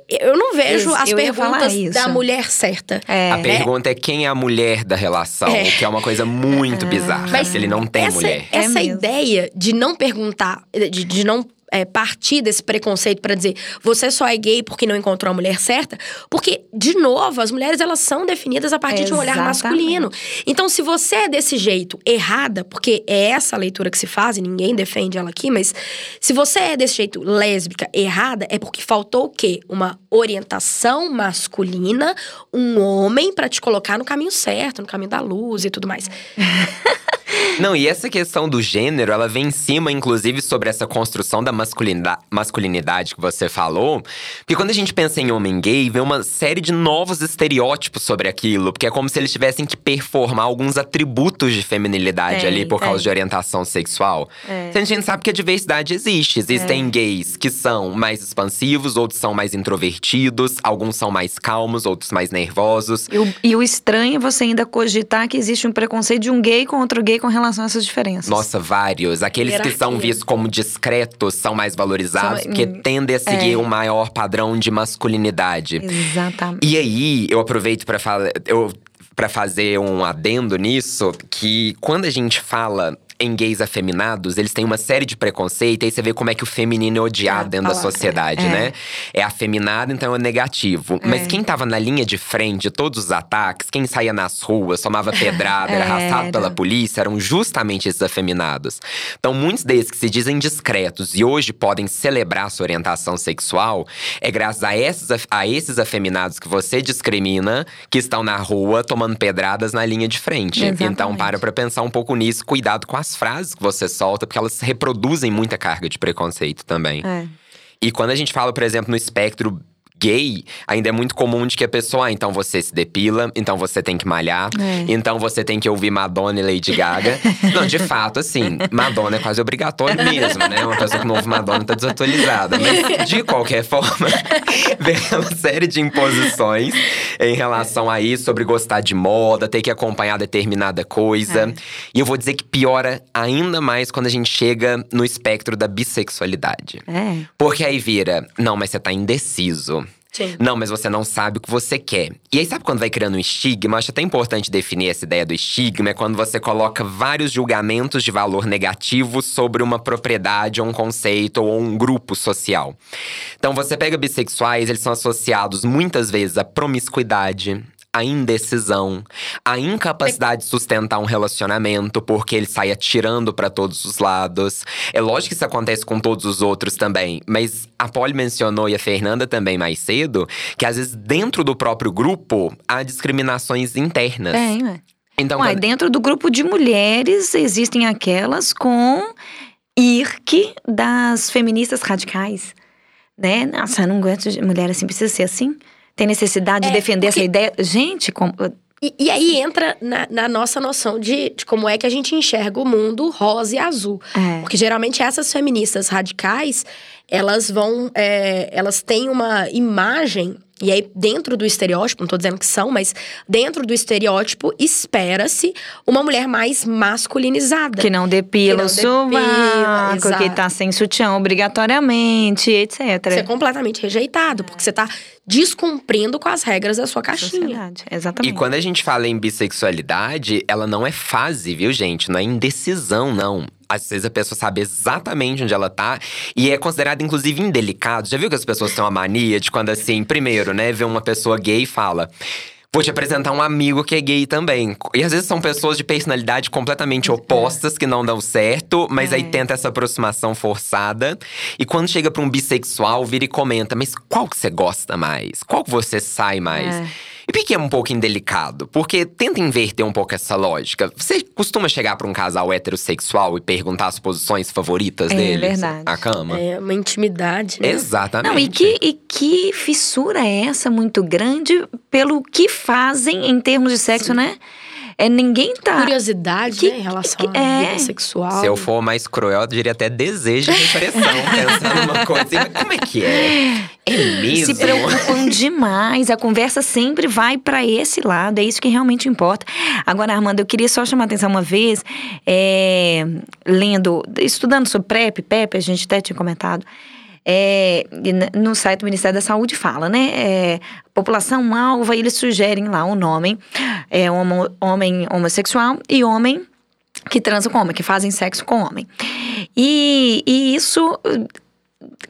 eu não vejo isso, as perguntas da mulher certa. É. A pergunta é quem é a mulher da relação, é. que é uma coisa muito é. bizarra. Mas ele não tem essa, mulher. Essa ideia de não perguntar, de, de não é, partir desse preconceito para dizer você só é gay porque não encontrou a mulher certa, porque de novo as mulheres elas são definidas a partir Exatamente. de um olhar masculino. Então se você é desse jeito errada, porque é essa a leitura que se faz e ninguém defende ela aqui, mas se você é desse jeito lésbica errada é porque faltou o quê? Uma orientação masculina, um homem para te colocar no caminho certo, no caminho da luz e tudo mais. Não, e essa questão do gênero, ela vem em cima, inclusive, sobre essa construção da masculinidade, masculinidade que você falou. Porque quando a gente pensa em homem gay, vem uma série de novos estereótipos sobre aquilo. Porque é como se eles tivessem que performar alguns atributos de feminilidade Tem, ali por causa de orientação sexual. É. A gente sabe que a diversidade existe. Existem gays que são mais expansivos, outros são mais introvertidos, alguns são mais calmos, outros mais nervosos. E o, e o estranho é você ainda cogitar que existe um preconceito de um gay com outro gay com relação a essas diferenças. Nossa, vários. Aqueles que são Hierarquia. vistos como discretos são mais valorizados, São- porque hum, tendem a seguir é. um maior padrão de masculinidade. Exatamente. E aí, eu aproveito para falar, eu para fazer um adendo nisso, que quando a gente fala em gays afeminados, eles têm uma série de preconceito, aí você vê como é que o feminino é odiado É, dentro da palavra, sociedade, é. né? É afeminado, então é negativo. Mas quem tava na linha de frente de todos os ataques, quem saía nas ruas, tomava pedrada, era arrastado pela polícia, eram justamente esses afeminados. Então, muitos desses que se dizem discretos e hoje podem celebrar sua orientação sexual, é graças a esses, a esses afeminados que você discrimina, que estão na rua tomando pedradas na linha de frente. Exatamente. Então, para pra pensar um pouco nisso, cuidado com as frases que você solta, porque elas reproduzem muita carga de preconceito também. É. E quando a gente fala, por exemplo, no espectro gay, ainda é muito comum de que a pessoa, ah, então você se depila, então você tem que malhar, É. então você tem que ouvir Madonna e Lady Gaga. Não, de fato, assim, Madonna é quase obrigatório mesmo, né? Uma pessoa que não ouve Madonna tá desatualizada. Mas, de qualquer forma, vem uma série de imposições em relação a isso, sobre gostar de moda, ter que acompanhar determinada coisa. E eu vou dizer que piora ainda mais quando a gente chega no espectro da bissexualidade. É. Porque aí vira, não, mas você tá indeciso. Sim. Não, mas você não sabe o que você quer. E aí, sabe quando vai criando um estigma? Acho até importante definir essa ideia do estigma. É quando você coloca vários julgamentos de valor negativo sobre uma propriedade, ou um conceito ou um grupo social. Então, você pega bissexuais, eles são associados muitas vezes à promiscuidade. A indecisão, a incapacidade de sustentar um relacionamento, porque ele sai atirando pra todos os lados. É lógico que isso acontece com todos os outros também, mas a Polly mencionou e a Fernanda também mais cedo que às vezes dentro do próprio grupo há discriminações internas. Tem, ué. Então, Uai, quando- dentro do grupo de mulheres existem aquelas com IRC das feministas radicais. Né? Nossa, eu não aguento de mulher assim, precisa ser assim? Tem necessidade de É, defender essa porque- ideia? Gente, como. E, e aí entra na, na nossa noção de, de como é que a gente enxerga o mundo rosa e azul. É. Porque geralmente essas feministas radicais, elas vão. é, elas têm uma imagem. E aí, dentro do estereótipo, não tô dizendo que são, mas dentro do estereótipo, espera-se uma mulher mais masculinizada. Que não depila Que o não depila, sovaco, que tá sem sutiã obrigatoriamente, etc. Você é completamente rejeitado, porque você tá descumprindo com as regras da sua caixinha. Sociedade, Exatamente. E quando a gente fala em bissexualidade, ela não é fase, viu, gente? Não é indecisão, não. Às vezes a pessoa sabe exatamente onde ela tá e é considerado, inclusive, indelicado. Já viu que as pessoas têm uma mania de quando, assim, primeiro, né, vê uma pessoa gay e fala. Vou te apresentar um amigo que é gay também. E às vezes são pessoas de personalidade completamente opostas que não dão certo, mas aí É. tenta essa aproximação forçada. E quando chega pra um bissexual, vira e comenta: Mas qual que você gosta mais? Qual que você sai mais? É. E por que é um pouco indelicado? Porque tenta inverter um pouco essa lógica. Você costuma chegar pra um casal heterossexual e perguntar as posições favoritas É deles verdade. na cama? É uma intimidade, né? Exatamente. Não, e que, e que fissura é essa muito grande pelo que fazem em termos de sexo, né? É, ninguém tá. Curiosidade, Que- né, em relação que- à é. vida sexual. Se eu for mais cruel, eu diria até desejo de repressão. pensando numa coisa assim, como é que é? É mesmo? Se preocupam demais. A conversa sempre vai pra esse lado. É isso que realmente importa. Agora, Armando, eu queria só chamar a atenção uma vez, é, lendo, estudando sobre PrEP, PEP, a gente até tinha comentado. É, no site do Ministério da Saúde fala, né? É, população alva, eles sugerem lá o nome: é, homo- homem homossexual e homem que transam com homem, que fazem sexo com homem. E, e isso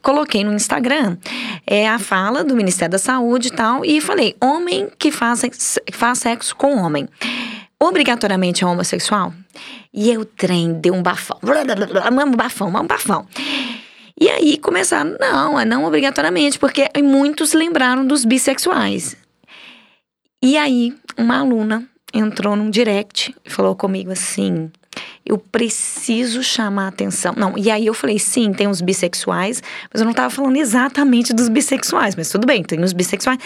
coloquei no Instagram é a fala do Ministério da Saúde e tal, e falei: homem que faz, faz sexo com homem. Obrigatoriamente é homossexual? E o trem deu um bafão. Um bafão, um bafão. E aí começaram, não, é não obrigatoriamente, porque muitos lembraram dos bissexuais. E aí, uma aluna entrou num direct e falou comigo assim: eu preciso chamar atenção. Não, e aí eu falei, sim, tem os bissexuais, mas eu não estava falando exatamente dos bissexuais, mas tudo bem, tem os bissexuais.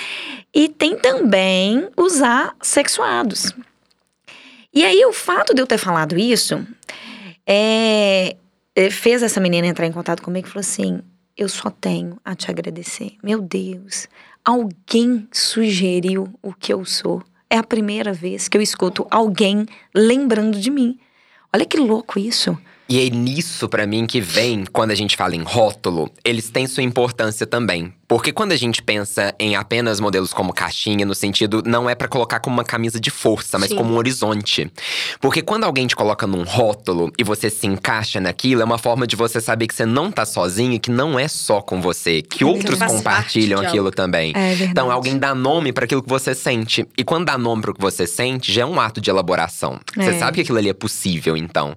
E tem também os assexuados. E aí o fato de eu ter falado isso é fez essa menina entrar em contato comigo e falou assim: eu só tenho a te agradecer. Meu Deus, alguém sugeriu o que eu sou. É a primeira vez que eu escuto alguém lembrando de mim. Olha que louco isso. E é nisso, para mim, que vem, quando a gente fala em rótulo, eles têm sua importância também. Porque quando a gente pensa em apenas modelos como caixinha, no sentido, não é para colocar como uma camisa de força, mas Sim. como um horizonte. Porque quando alguém te coloca num rótulo e você se encaixa naquilo, é uma forma de você saber que você não tá sozinho, que não é só com você, que outros compartilham aquilo também. É então, alguém dá nome para aquilo que você sente. E quando dá nome para o que você sente, já é um ato de elaboração. É. Você sabe que aquilo ali é possível, então.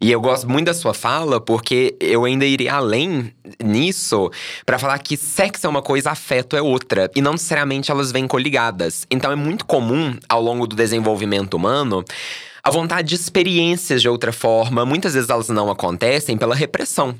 E eu gosto muito da sua fala, porque eu ainda iria além nisso para falar que sexo é uma coisa, afeto é outra. E não necessariamente elas vêm coligadas. Então é muito comum, ao longo do desenvolvimento humano, a vontade de experiências de outra forma. Muitas vezes elas não acontecem pela repressão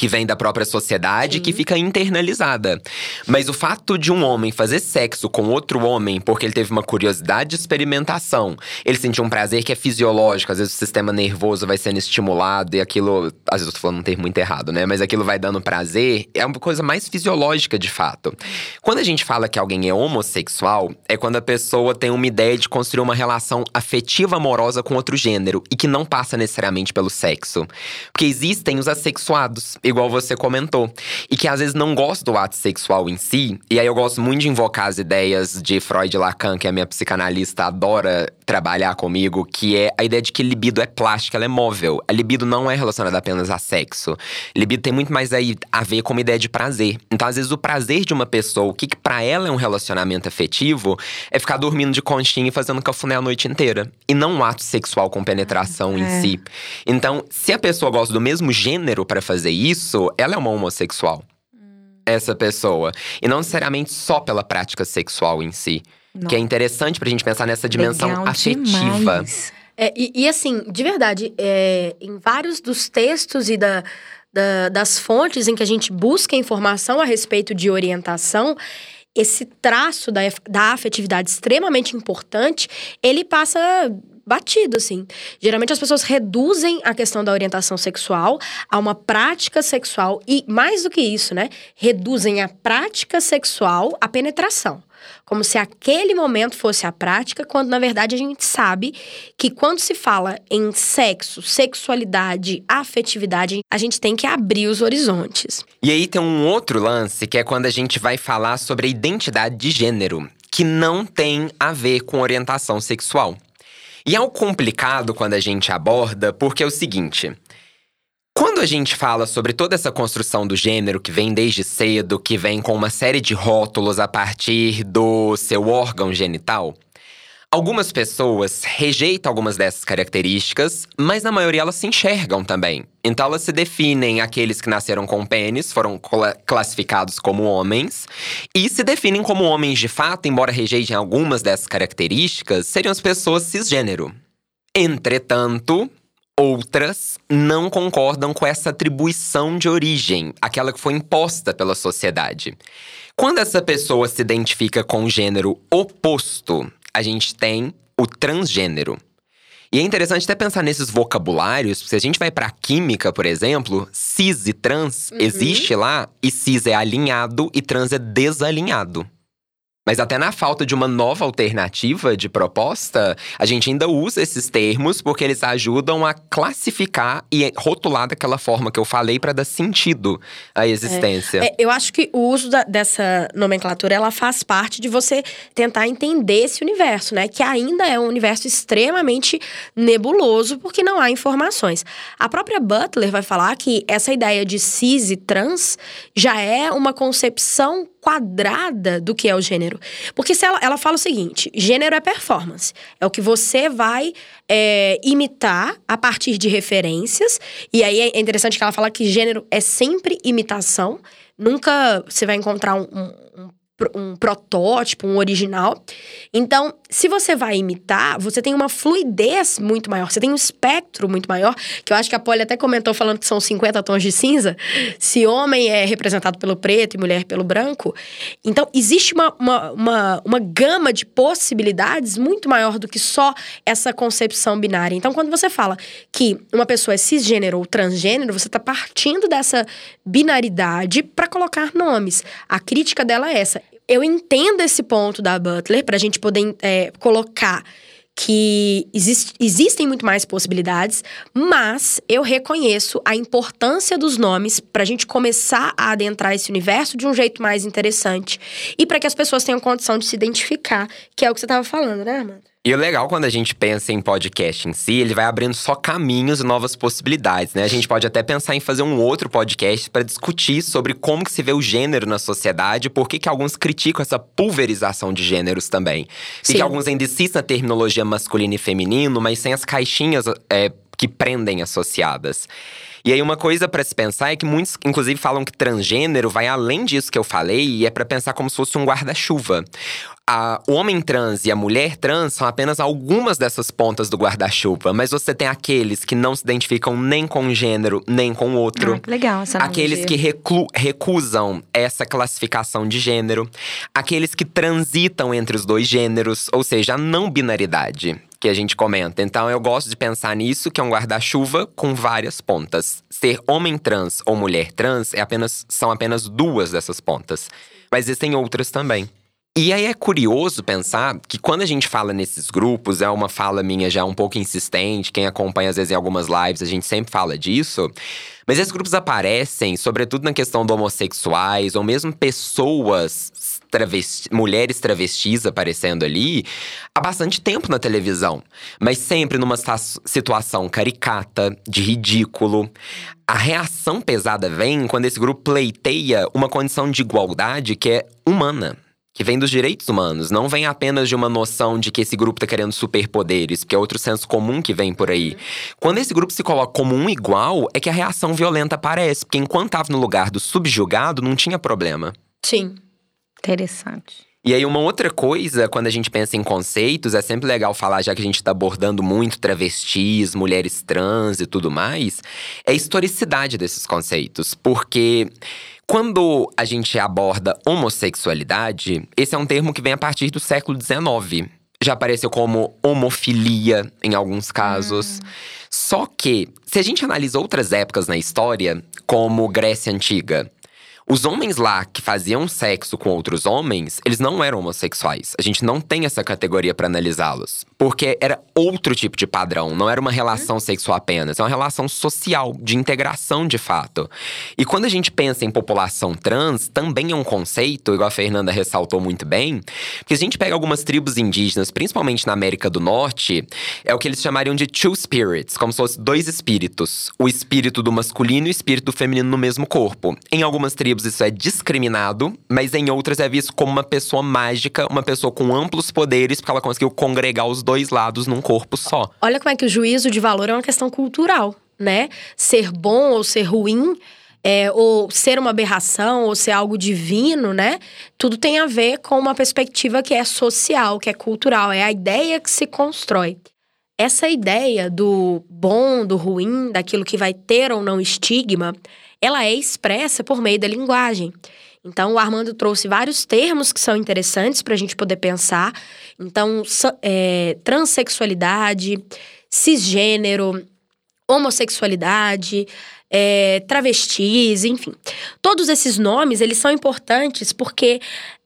que vem da própria sociedade, Sim. que fica internalizada. Mas o fato de um homem fazer sexo com outro homem porque ele teve uma curiosidade de experimentação, ele sentiu um prazer que é fisiológico, às vezes o sistema nervoso vai sendo estimulado e aquilo, às vezes eu tô falando um termo muito errado, né? Mas aquilo vai dando prazer, é uma coisa mais fisiológica de fato. Quando a gente fala que alguém é homossexual, é quando a pessoa tem uma ideia de construir uma relação afetiva amorosa com outro gênero e que não passa necessariamente pelo sexo. Porque existem os assexuados igual você comentou. E que às vezes não gosta do ato sexual em si. E aí eu gosto muito de invocar as ideias de Freud e Lacan, que a minha psicanalista adora trabalhar comigo, que é a ideia de que libido é plástica, ela é móvel. A libido não é relacionada apenas a sexo. Libido tem muito mais aí a ver com uma ideia de prazer. Então, às vezes, o prazer de uma pessoa, o que, que para ela é um relacionamento afetivo, é ficar dormindo de conchinha e fazendo cafuné a noite inteira. E não um ato sexual com penetração é. em si. Então, se a pessoa gosta do mesmo gênero para fazer isso, ela é uma homossexual. Hum. Essa pessoa. E não necessariamente só pela prática sexual em si. Não. Que é interessante pra gente pensar nessa dimensão Legal afetiva. Demais. É, e, e, assim, de verdade, é, em vários dos textos e da, da, das fontes em que a gente busca informação a respeito de orientação, esse traço da, da afetividade extremamente importante, ele passa batido, assim. Geralmente as pessoas reduzem a questão da orientação sexual a uma prática sexual e, mais do que isso, né? Reduzem a prática sexual à penetração. Como se aquele momento fosse a prática, quando na verdade a gente sabe que quando se fala em sexo, sexualidade, afetividade, a gente tem que abrir os horizontes. E aí tem um outro lance que é quando a gente vai falar sobre a identidade de gênero, que não tem a ver com orientação sexual. E é um complicado quando a gente aborda, porque é o seguinte. Quando a gente fala sobre toda essa construção do gênero que vem desde cedo, que vem com uma série de rótulos a partir do seu órgão genital, Algumas pessoas rejeitam algumas dessas características, mas na maioria elas se enxergam também. Então elas se definem aqueles que nasceram com pênis, foram classificados como homens, e se definem como homens de fato, embora rejeitem algumas dessas características, seriam as pessoas cisgênero. Entretanto, outras não concordam com essa atribuição de origem, aquela que foi imposta pela sociedade. Quando essa pessoa se identifica com o gênero oposto, a gente tem o transgênero. E é interessante até pensar nesses vocabulários, se a gente vai para química, por exemplo, cis e trans uhum. existe lá, e cis é alinhado e trans é desalinhado. Mas até na falta de uma nova alternativa de proposta, a gente ainda usa esses termos porque eles ajudam a classificar e rotular daquela forma que eu falei para dar sentido à existência. É, é, eu acho que o uso da, dessa nomenclatura ela faz parte de você tentar entender esse universo, né? Que ainda é um universo extremamente nebuloso porque não há informações. A própria Butler vai falar que essa ideia de cis e trans já é uma concepção quadrada do que é o gênero. Porque se ela, ela fala o seguinte: gênero é performance. É o que você vai é, imitar a partir de referências. E aí é interessante que ela fala que gênero é sempre imitação. Nunca você vai encontrar um, um, um um protótipo, um original. Então, se você vai imitar, você tem uma fluidez muito maior, você tem um espectro muito maior, que eu acho que a Polly até comentou falando que são 50 tons de cinza. Se homem é representado pelo preto e mulher pelo branco. Então, existe uma, uma, uma, uma gama de possibilidades muito maior do que só essa concepção binária. Então, quando você fala que uma pessoa é cisgênero ou transgênero, você está partindo dessa binaridade para colocar nomes. A crítica dela é essa eu entendo esse ponto da Butler para a gente poder é, colocar que existe, existem muito mais possibilidades, mas eu reconheço a importância dos nomes para a gente começar a adentrar esse universo de um jeito mais interessante e para que as pessoas tenham condição de se identificar, que é o que você estava falando, né, Amanda? E o legal quando a gente pensa em podcast em si, ele vai abrindo só caminhos e novas possibilidades, né? A gente pode até pensar em fazer um outro podcast para discutir sobre como que se vê o gênero na sociedade, por que que alguns criticam essa pulverização de gêneros também. E que alguns ainda insistem na terminologia masculino e feminino, mas sem as caixinhas é, que prendem associadas. E aí, uma coisa para se pensar é que muitos, inclusive, falam que transgênero vai além disso que eu falei e é para pensar como se fosse um guarda-chuva. o homem trans e a mulher trans são apenas algumas dessas pontas do guarda-chuva, mas você tem aqueles que não se identificam nem com um gênero, nem com outro. Ah, que legal essa. Aqueles que reclu, recusam essa classificação de gênero. Aqueles que transitam entre os dois gêneros, ou seja, a não binaridade que a gente comenta. Então eu gosto de pensar nisso, que é um guarda-chuva com várias pontas. Ser homem trans ou mulher trans é apenas, são apenas duas dessas pontas. Mas existem outras também. E aí é curioso pensar que quando a gente fala nesses grupos, é uma fala minha já um pouco insistente, quem acompanha às vezes em algumas lives, a gente sempre fala disso. Mas esses grupos aparecem, sobretudo na questão do homossexuais, ou mesmo pessoas travesti, mulheres travestis aparecendo ali há bastante tempo na televisão, mas sempre numa situação caricata, de ridículo. A reação pesada vem quando esse grupo pleiteia uma condição de igualdade que é humana que vem dos direitos humanos, não vem apenas de uma noção de que esse grupo está querendo superpoderes, porque é outro senso comum que vem por aí. Quando esse grupo se coloca como um igual, é que a reação violenta aparece, porque enquanto estava no lugar do subjugado, não tinha problema. Sim. Interessante. E aí, uma outra coisa, quando a gente pensa em conceitos, é sempre legal falar, já que a gente está abordando muito travestis, mulheres trans e tudo mais, é a historicidade desses conceitos. Porque quando a gente aborda homossexualidade, esse é um termo que vem a partir do século XIX. Já apareceu como homofilia em alguns casos. Hum. Só que, se a gente analisa outras épocas na história, como Grécia Antiga, os homens lá que faziam sexo com outros homens, eles não eram homossexuais. A gente não tem essa categoria para analisá-los. Porque era outro tipo de padrão, não era uma relação sexual apenas, é uma relação social, de integração de fato. E quando a gente pensa em população trans, também é um conceito, igual a Fernanda ressaltou muito bem, porque a gente pega algumas tribos indígenas, principalmente na América do Norte, é o que eles chamariam de two spirits, como se fossem dois espíritos. O espírito do masculino e o espírito do feminino no mesmo corpo. Em algumas tribos, tribos isso é discriminado, mas em outras é visto como uma pessoa mágica, uma pessoa com amplos poderes, porque ela conseguiu congregar os dois lados num corpo só. Olha como é que o juízo de valor é uma questão cultural, né? Ser bom ou ser ruim. É, ou ser uma aberração, ou ser algo divino, né? Tudo tem a ver com uma perspectiva que é social, que é cultural, é a ideia que se constrói. Essa ideia do bom, do ruim, daquilo que vai ter ou não estigma, ela é expressa por meio da linguagem. Então, o Armando trouxe vários termos que são interessantes para a gente poder pensar. Então, é, transexualidade, cisgênero, homossexualidade, é, travestis, enfim. Todos esses nomes, eles são importantes porque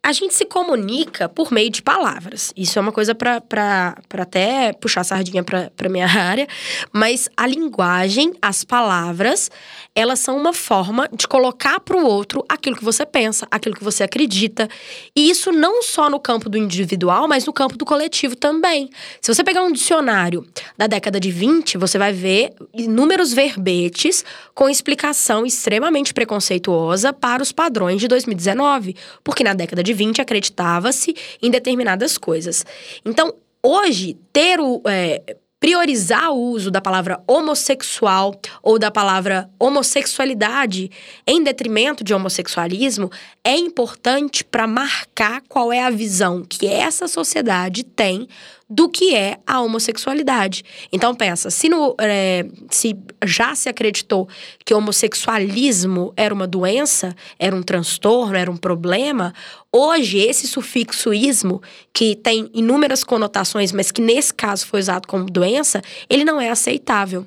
a gente se comunica por meio de palavras. Isso é uma coisa para até puxar a sardinha para minha área. Mas a linguagem, as palavras, elas são uma forma de colocar para o outro aquilo que você pensa, aquilo que você acredita. E isso não só no campo do individual, mas no campo do coletivo também. Se você pegar um dicionário da década de 20, você vai ver inúmeros verbetes com explicação extremamente preconceituosa para os padrões de 2019. Porque na década de 20 acreditava-se em determinadas coisas. Então, hoje, ter o. É, priorizar o uso da palavra homossexual ou da palavra homossexualidade em detrimento de homossexualismo é importante para marcar qual é a visão que essa sociedade tem do que é a homossexualidade. Então pensa, se, no, é, se já se acreditou que homossexualismo era uma doença, era um transtorno, era um problema, hoje esse sufixo ismo, que tem inúmeras conotações, mas que nesse caso foi usado como doença, ele não é aceitável.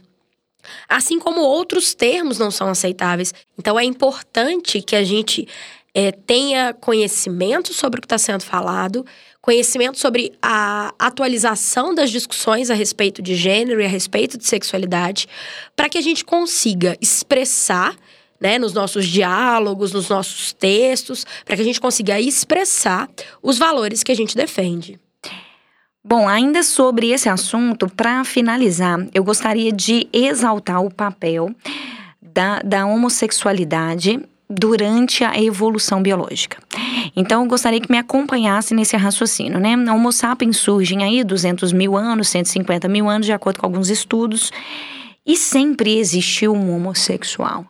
Assim como outros termos não são aceitáveis. Então é importante que a gente é, tenha conhecimento sobre o que está sendo falado, conhecimento sobre a atualização das discussões a respeito de gênero e a respeito de sexualidade, para que a gente consiga expressar né, nos nossos diálogos, nos nossos textos, para que a gente consiga expressar os valores que a gente defende. Bom, ainda sobre esse assunto, para finalizar, eu gostaria de exaltar o papel da, da homossexualidade durante a evolução biológica. Então, eu gostaria que me acompanhasse nesse raciocínio, né? Homo sapiens surgem aí 200 mil anos, 150 mil anos, de acordo com alguns estudos, e sempre existiu um homossexual.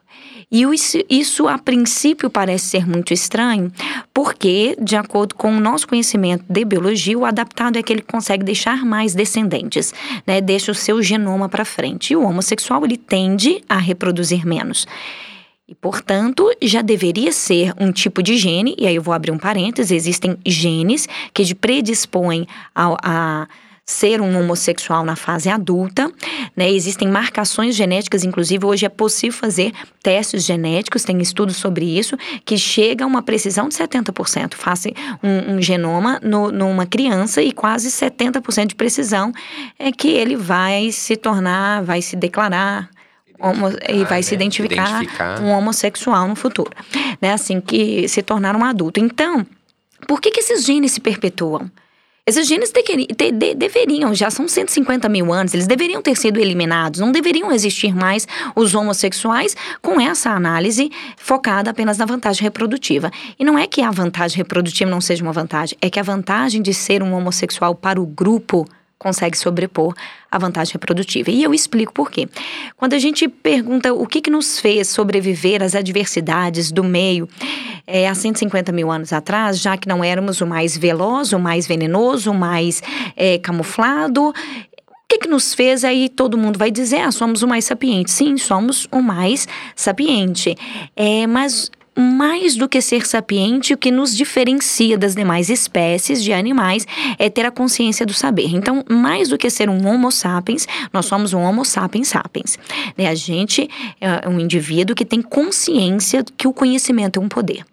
E isso, isso, a princípio, parece ser muito estranho, porque, de acordo com o nosso conhecimento de biologia, o adaptado é aquele que consegue deixar mais descendentes, né? deixa o seu genoma para frente. E o homossexual, ele tende a reproduzir menos. E, portanto, já deveria ser um tipo de gene, e aí eu vou abrir um parênteses: existem genes que predispõem a, ser um homossexual na fase adulta, né? Existem marcações genéticas, inclusive hoje é possível fazer testes genéticos, tem estudos sobre isso, que chega a uma precisão de 70%. Faça um, um genoma no, numa criança e quase 70% de precisão é que ele vai se tornar, vai se declarar Homo, e vai né? se identificar, identificar, um homossexual no futuro, né? Assim que se tornar um adulto. Então, por que, que esses genes se perpetuam? Esses genes de, de, deveriam, já são 150 mil anos, eles deveriam ter sido eliminados, não deveriam existir mais os homossexuais com essa análise focada apenas na vantagem reprodutiva. E não é que a vantagem reprodutiva não seja uma vantagem, é que a vantagem de ser um homossexual para o grupo consegue sobrepor a vantagem reprodutiva. E eu explico por quê. Quando a gente pergunta o que, que nos fez sobreviver às adversidades do meio é, há 150 mil anos atrás, já que não éramos o mais veloz, o mais venenoso, o mais é, camuflado, o que, que nos fez aí? Todo mundo vai dizer, ah, somos o mais sapiente. Sim, somos o mais sapiente. É, mas mais do que ser sapiente, o que nos diferencia das demais espécies de animais é ter a consciência do saber. Então, mais do que ser um Homo sapiens, nós somos um Homo sapiens sapiens. Né? A gente é um indivíduo que tem consciência que o conhecimento é um poder.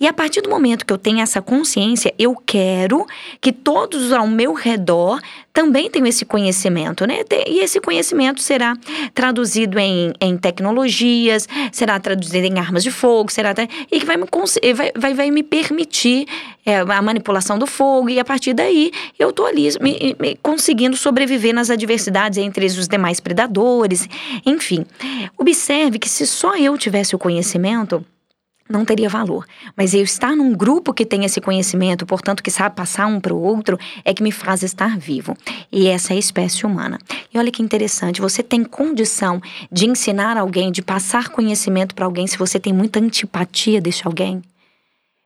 E a partir do momento que eu tenho essa consciência, eu quero que todos ao meu redor também tenham esse conhecimento, né? E esse conhecimento será traduzido em, em tecnologias, será traduzido em armas de fogo, será e que vai me, vai, vai, vai me permitir é, a manipulação do fogo, e a partir daí eu estou ali me, me, conseguindo sobreviver nas adversidades entre os demais predadores, enfim. Observe que se só eu tivesse o conhecimento, não teria valor. Mas eu estar num grupo que tem esse conhecimento, portanto, que sabe passar um para o outro, é que me faz estar vivo. E essa é a espécie humana. E olha que interessante, você tem condição de ensinar alguém, de passar conhecimento para alguém, se você tem muita antipatia desse alguém?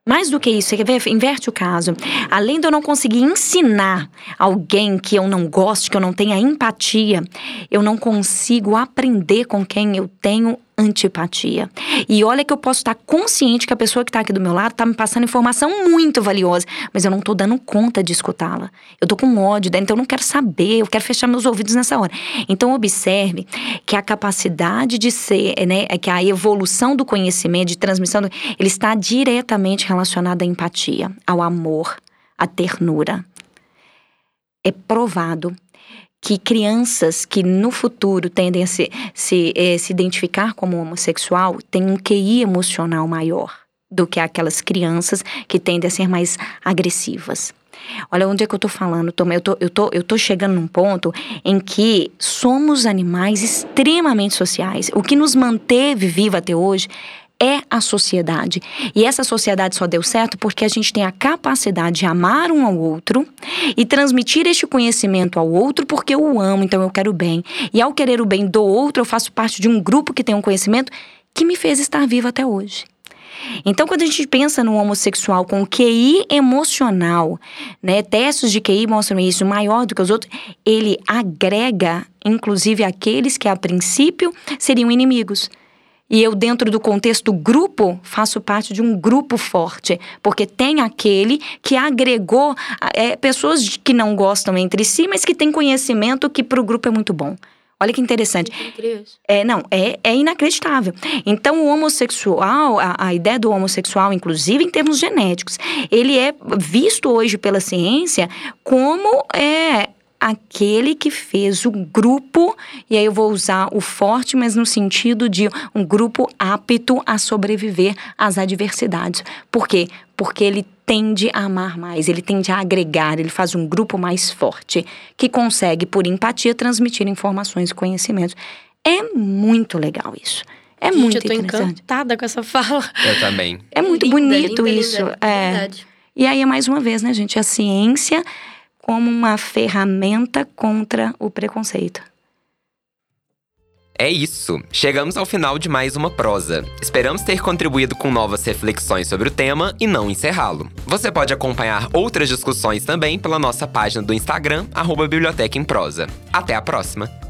Mais do que isso, inverte o caso. Além de eu não conseguir ensinar alguém que eu não gosto, que eu não tenha empatia, eu não consigo aprender com quem eu tenho antipatia. E olha que eu posso estar consciente que a pessoa que está aqui do meu lado está me passando informação muito valiosa, mas eu não estou dando conta de escutá-la. Eu estou com ódio, então eu não quero saber, eu quero fechar meus ouvidos nessa hora. Então observe que a capacidade de ser, né, é que a evolução do conhecimento, de transmissão, ele está diretamente relacionado à empatia, ao amor, à ternura. É provado que crianças que no futuro tendem a se, se, eh, se identificar como homossexual têm um QI emocional maior do que aquelas crianças que tendem a ser mais agressivas. Olha onde é que eu tô falando, Tom. Eu tô, eu, tô, eu tô chegando num ponto em que somos animais extremamente sociais. O que nos manteve vivo até hoje é a sociedade. E essa sociedade só deu certo porque a gente tem a capacidade de amar um ao outro e transmitir este conhecimento ao outro porque eu o amo, então eu quero o bem. E ao querer o bem do outro, eu faço parte de um grupo que tem um conhecimento que me fez estar vivo até hoje. Então, quando a gente pensa no homossexual com QI emocional, né, testes de QI mostram isso maior do que os outros, ele agrega, inclusive, aqueles que a princípio seriam inimigos. E eu, dentro do contexto grupo, faço parte de um grupo forte, porque tem aquele que agregou é, pessoas que não gostam entre si, mas que têm conhecimento que para o grupo é muito bom. Olha que interessante. É, não, é, é inacreditável. Então, o homossexual, a, a ideia do homossexual, inclusive em termos genéticos, ele é visto hoje pela ciência como é, aquele que fez o grupo, e aí eu vou usar o forte, mas no sentido de um grupo apto a sobreviver às adversidades. Por quê? Porque ele tende a amar mais, ele tende a agregar, ele faz um grupo mais forte, que consegue, por empatia, transmitir informações e conhecimentos. É muito legal isso. É Gente, muito eu tô interessante. encantada com essa fala. Eu também. É muito Linda, bonito linda, isso. linda, é. verdade. E aí, mais uma vez, né, gente? A ciência como uma ferramenta contra o preconceito. É isso. Chegamos ao final de mais uma prosa. Esperamos ter contribuído com novas reflexões sobre o tema e não encerrá-lo. Você pode acompanhar outras discussões também pela nossa página do Instagram, arroba Biblioteca em Prosa. Até a próxima!